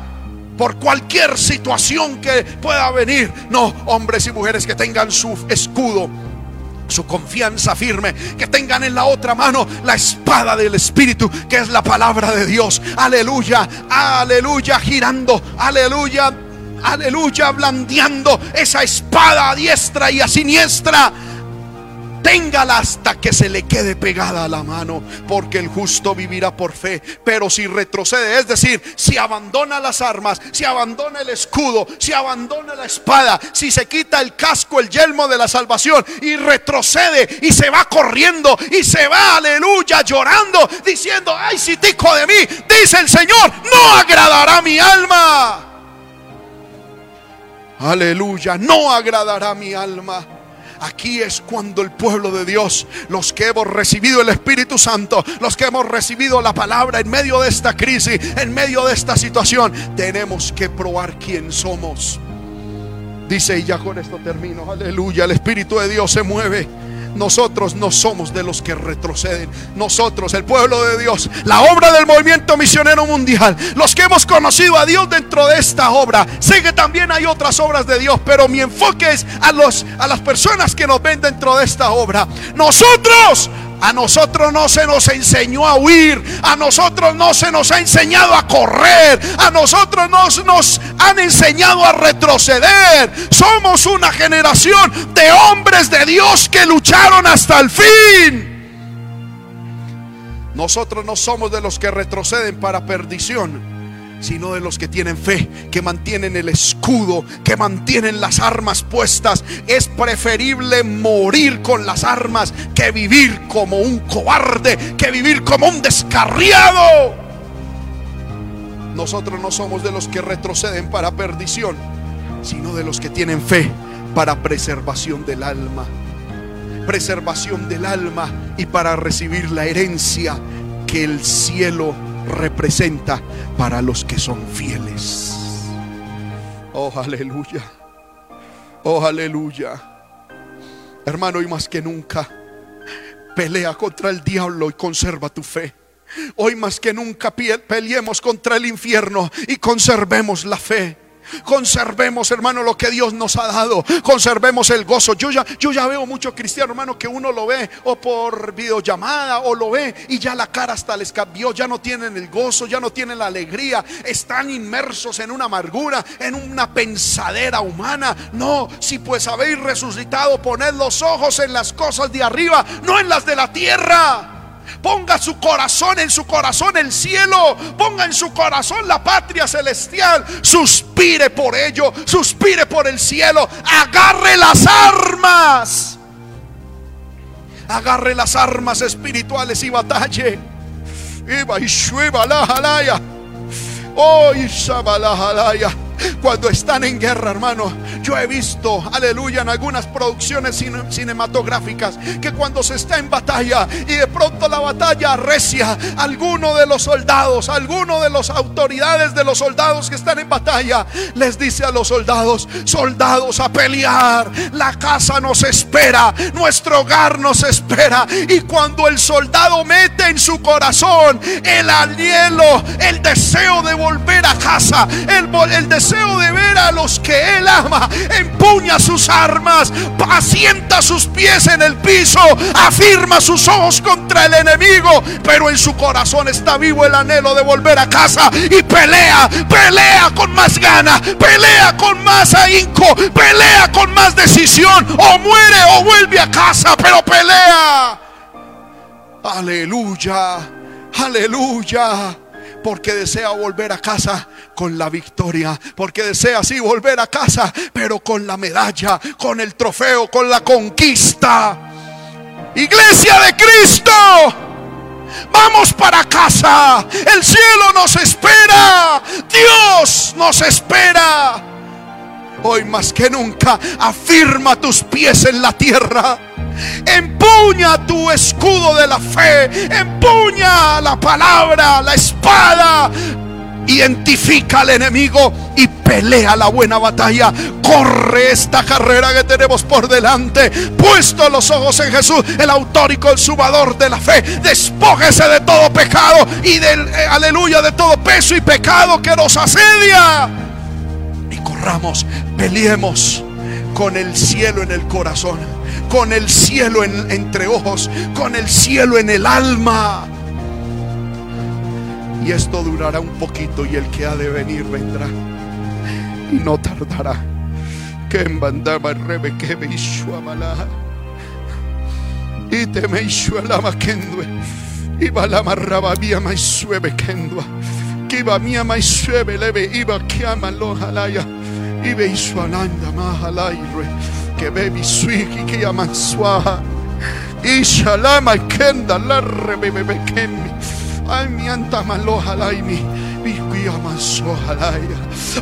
Speaker 1: por cualquier situación que pueda venir. No, hombres y mujeres que tengan su escudo su confianza firme, que tengan en la otra mano la espada del Espíritu, que es la palabra de Dios. Aleluya, aleluya, girando, aleluya, aleluya, blandeando esa espada a diestra y a siniestra téngala hasta que se le quede pegada a la mano, porque el justo vivirá por fe. Pero si retrocede, es decir, si abandona las armas, si abandona el escudo, si abandona la espada, si se quita el casco, el yelmo de la salvación y retrocede y se va corriendo y se va, aleluya, llorando, diciendo, ay, si tico de mí, dice el Señor, no agradará mi alma. Aleluya, no agradará mi alma. Aquí es cuando el pueblo de Dios, los que hemos recibido el Espíritu Santo, los que hemos recibido la palabra en medio de esta crisis, en medio de esta situación, tenemos que probar quién somos. Dice, y ya con esto termino, aleluya, el Espíritu de Dios se mueve nosotros no somos de los que retroceden. Nosotros, el pueblo de Dios, la obra del movimiento misionero mundial, los que hemos conocido a Dios dentro de esta obra. Sé que también hay otras obras de Dios, pero mi enfoque es a, los, a las personas que nos ven dentro de esta obra. Nosotros a nosotros no se nos enseñó a huir, a nosotros no se nos ha enseñado a correr, a nosotros nos, nos han enseñado a retroceder. Somos una generación de hombres de Dios que lucharon hasta el fin. Nosotros no somos de los que retroceden para perdición sino de los que tienen fe, que mantienen el escudo, que mantienen las armas puestas. Es preferible morir con las armas que vivir como un cobarde, que vivir como un descarriado. Nosotros no somos de los que retroceden para perdición, sino de los que tienen fe para preservación del alma. Preservación del alma y para recibir la herencia que el cielo representa para los que son fieles. Oh, aleluya. Oh, aleluya. Hermano, y más que nunca, pelea contra el diablo y conserva tu fe. Hoy más que nunca peleemos contra el infierno y conservemos la fe. Conservemos, hermano, lo que Dios nos ha dado. Conservemos el gozo. Yo ya, yo ya veo muchos cristianos, hermano, que uno lo ve o por videollamada o lo ve y ya la cara hasta les cambió. Ya no tienen el gozo, ya no tienen la alegría. Están inmersos en una amargura, en una pensadera humana. No, si pues habéis resucitado, poned los ojos en las cosas de arriba, no en las de la tierra. Ponga su corazón en su corazón el cielo. Ponga en su corazón la patria celestial. Suspire por ello. Suspire por el cielo. Agarre las armas. Agarre las armas espirituales y batalle. Oh, y cuando están en guerra, hermano. Yo he visto, aleluya, en algunas producciones cinematográficas que cuando se está en batalla y de pronto la batalla arrecia, alguno de los soldados, alguno de las autoridades de los soldados que están en batalla, les dice a los soldados, soldados a pelear, la casa nos espera, nuestro hogar nos espera. Y cuando el soldado mete en su corazón el anhelo, el deseo de volver a casa, el, el deseo deseo de ver a los que Él ama, empuña sus armas, asienta sus pies en el piso, afirma sus ojos contra el enemigo, pero en su corazón está vivo el anhelo de volver a casa y pelea, pelea con más gana, pelea con más ahínco, pelea con más decisión, o muere o vuelve a casa, pero pelea. Aleluya, aleluya porque desea volver a casa con la victoria, porque desea así volver a casa, pero con la medalla, con el trofeo, con la conquista. Iglesia de Cristo, vamos para casa, el cielo nos espera, Dios nos espera. Hoy más que nunca, afirma tus pies en la tierra. Empuña tu escudo de la fe. Empuña la palabra, la espada. Identifica al enemigo y pelea la buena batalla. Corre esta carrera que tenemos por delante. Puesto los ojos en Jesús, el autor y consumidor de la fe. Despójese de todo pecado y del eh, aleluya de todo peso y pecado que nos asedia. Y corramos, peleemos con el cielo en el corazón con el cielo entre ojos, con el cielo en el alma. Y esto durará un poquito y el que ha de venir vendrá. Y no tardará. Que en bandama rebe que me Y te me lama kendue. Y balama rababia mai suebe kendua. Que iba mía suebe leve iba que ama lo halaya. Y ve alanda mahalaire que baby swiki que llaman swaha. Y shalama kenda la rebe bebe kemi. Ay mi anta maloha laimi.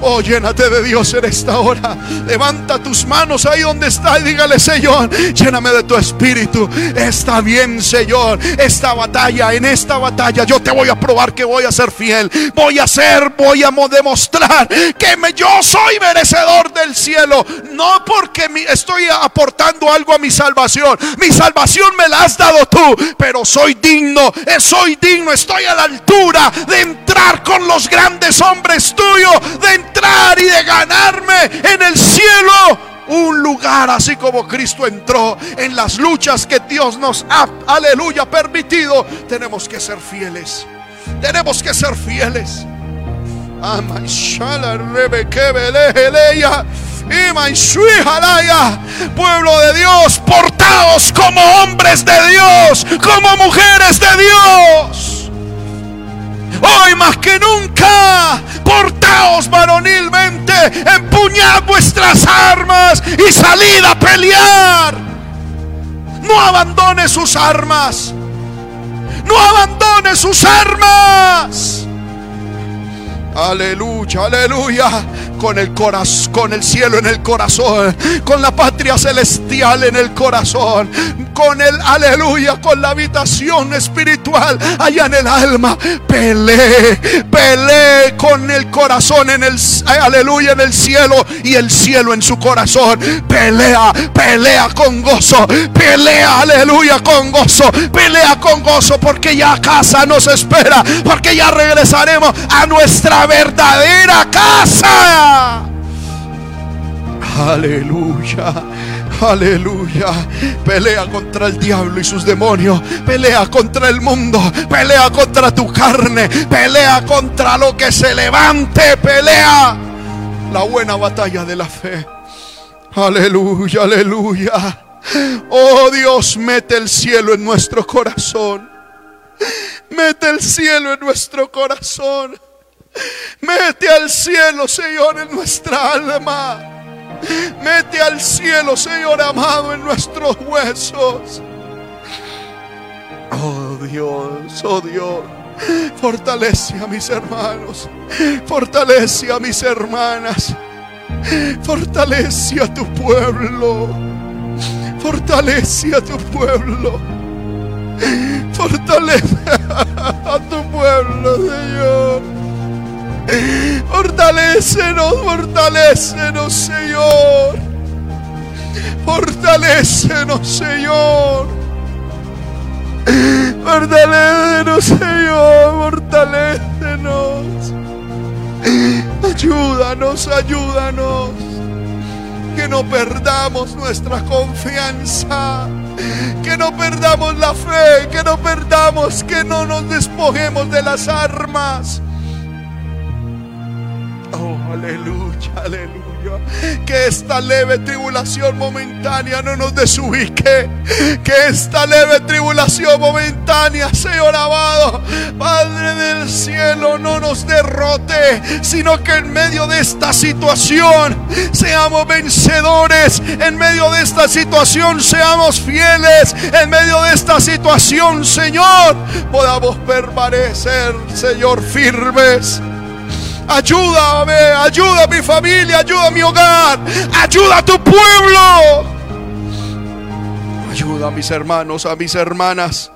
Speaker 1: Oh, llénate de Dios en esta hora. Levanta tus manos ahí donde está y dígale, Señor, lléname de tu espíritu. Está bien, Señor. Esta batalla, en esta batalla, yo te voy a probar que voy a ser fiel. Voy a ser, voy a demostrar que yo soy merecedor del cielo. No porque estoy aportando algo a mi salvación. Mi salvación me la has dado tú, pero soy digno, eh, soy digno, estoy a la altura de entrar con los grandes hombres tuyos de entrar y de ganarme en el cielo un lugar así como Cristo entró en las luchas que Dios nos ha, aleluya, permitido. Tenemos que ser fieles. Tenemos que ser fieles. Pueblo de Dios, portados como hombres de Dios, como mujeres de Dios. Hoy más que nunca, portaos varonilmente, empuñad vuestras armas y salid a pelear. No abandone sus armas. No abandone sus armas. Aleluya, aleluya. Con el corazón, con el cielo en el corazón, con la patria celestial en el corazón, con el aleluya, con la habitación espiritual allá en el alma. Pele, pele con el corazón en el aleluya en el cielo y el cielo en su corazón. Pelea, pelea con gozo, pelea, aleluya, con gozo, pelea con gozo porque ya casa nos espera, porque ya regresaremos a nuestra verdadera casa. Aleluya, aleluya. Pelea contra el diablo y sus demonios. Pelea contra el mundo. Pelea contra tu carne. Pelea contra lo que se levante. Pelea la buena batalla de la fe. Aleluya, aleluya. Oh Dios, mete el cielo en nuestro corazón. Mete el cielo en nuestro corazón. Mete al cielo, Señor, en nuestra alma. Mete al cielo, Señor amado, en nuestros huesos. Oh Dios, oh Dios. Fortalece a mis hermanos. Fortalece a mis hermanas. Fortalece a tu pueblo. Fortalece a tu pueblo. Fortalece [laughs] a tu pueblo, Señor. Fortalécenos, fortalécenos, Señor. Fortalécenos, Señor. Fortalécenos, Señor. Fortalécenos. Ayúdanos, ayúdanos. Que no perdamos nuestra confianza. Que no perdamos la fe. Que no perdamos, que no nos despojemos de las armas. Oh, aleluya, aleluya. Que esta leve tribulación momentánea no nos desubique. Que esta leve tribulación momentánea, Señor amado, Padre del cielo, no nos derrote, sino que en medio de esta situación seamos vencedores. En medio de esta situación seamos fieles. En medio de esta situación, Señor, podamos permanecer, Señor, firmes. Ayúdame, ayuda a mi familia, ayuda a mi hogar, ayuda a tu pueblo. Ayuda a mis hermanos, a mis hermanas.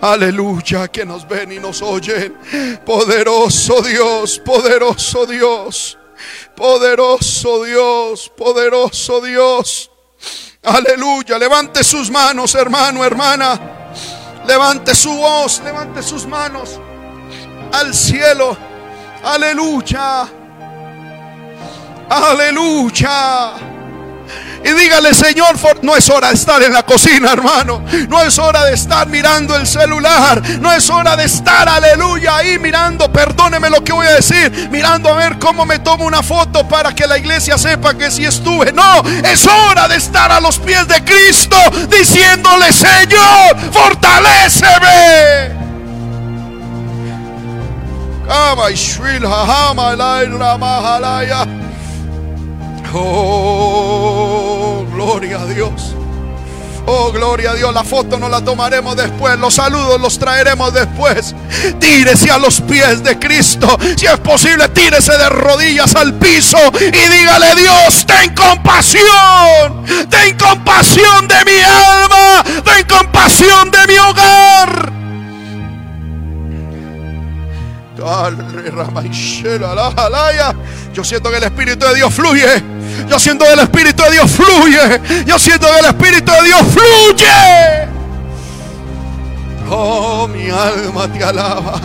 Speaker 1: Aleluya, que nos ven y nos oyen. Poderoso Dios, poderoso Dios. Poderoso Dios, poderoso Dios. Aleluya, levante sus manos, hermano, hermana. Levante su voz, levante sus manos al cielo. Aleluya. Aleluya. Y dígale, Señor, no es hora de estar en la cocina, hermano. No es hora de estar mirando el celular. No es hora de estar, aleluya, ahí mirando, perdóneme lo que voy a decir, mirando a ver cómo me tomo una foto para que la iglesia sepa que sí estuve. No, es hora de estar a los pies de Cristo diciéndole, Señor, fortaleceme. Oh, gloria a Dios. Oh, gloria a Dios. La foto no la tomaremos después. Los saludos los traeremos después. Tírese a los pies de Cristo. Si es posible, tírese de rodillas al piso y dígale, Dios, ten compasión. Ten compasión de mi alma. Ten compasión de mi hogar. Yo siento que el Espíritu de Dios fluye. Yo siento que el Espíritu de Dios fluye. Yo siento que el Espíritu de Dios fluye. Oh, mi alma te alaba.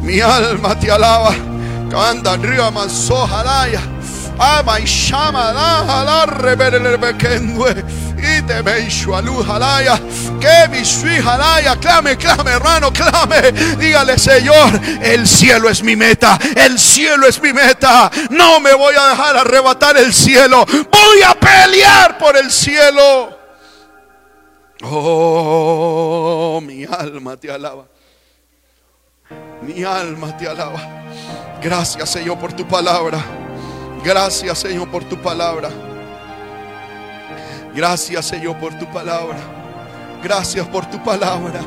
Speaker 1: Mi alma te alaba. Canda arriba manso jalaya. Ama y llama la y te luz jalaya. Que mi. Clame, clame, hermano, clame. Dígale, Señor, el cielo es mi meta. El cielo es mi meta. No me voy a dejar arrebatar el cielo. Voy a pelear por el cielo. Oh, mi alma te alaba. Mi alma te alaba. Gracias, Señor, por tu palabra. Gracias, Señor, por tu palabra. Gracias, Señor, por tu palabra. Gracias por tu palabra.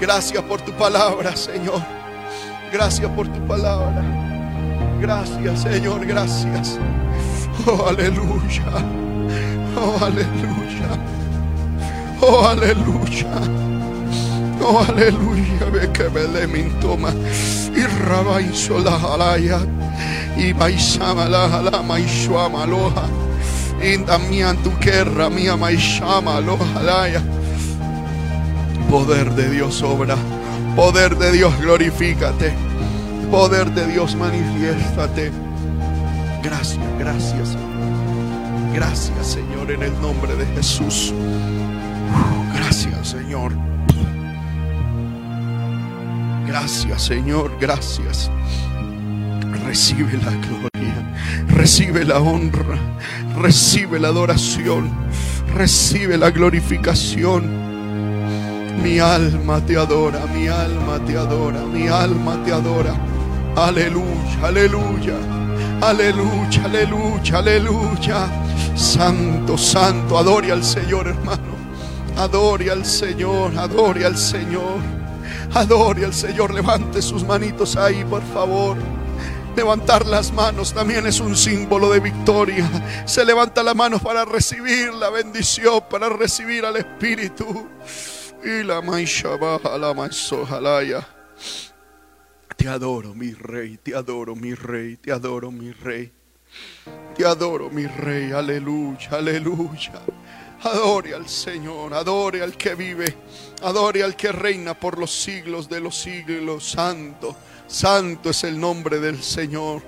Speaker 1: Gracias por tu palabra, Señor. Gracias por tu palabra. Gracias, Señor, gracias. Oh, aleluya. Oh, aleluya. Oh, aleluya. Oh, aleluya. Ve que me le mintoma. Y rabaizo la jalaya. Y baisama la jalama y shuama loja. Poder de Dios obra. Poder de Dios glorifícate. Poder de Dios manifiéstate. Gracias, gracias. Gracias, Señor, en el nombre de Jesús. Gracias, Señor. Gracias, Señor, gracias. Recibe la gloria, recibe la honra, recibe la adoración, recibe la glorificación. Mi alma te adora, mi alma te adora, mi alma te adora. Aleluya, aleluya, aleluya, aleluya, aleluya. Santo, santo, adore al Señor, hermano. Adore al Señor, adore al Señor. Adore al Señor, levante sus manitos ahí, por favor. Levantar las manos también es un símbolo de victoria. Se levanta la mano para recibir la bendición, para recibir al Espíritu. Y la la. Te adoro, mi rey, te adoro, mi rey, te adoro, mi rey. Te adoro, mi rey, aleluya, aleluya. Adore al Señor, adore al que vive, adore al que reina por los siglos de los siglos. Santo, santo es el nombre del Señor.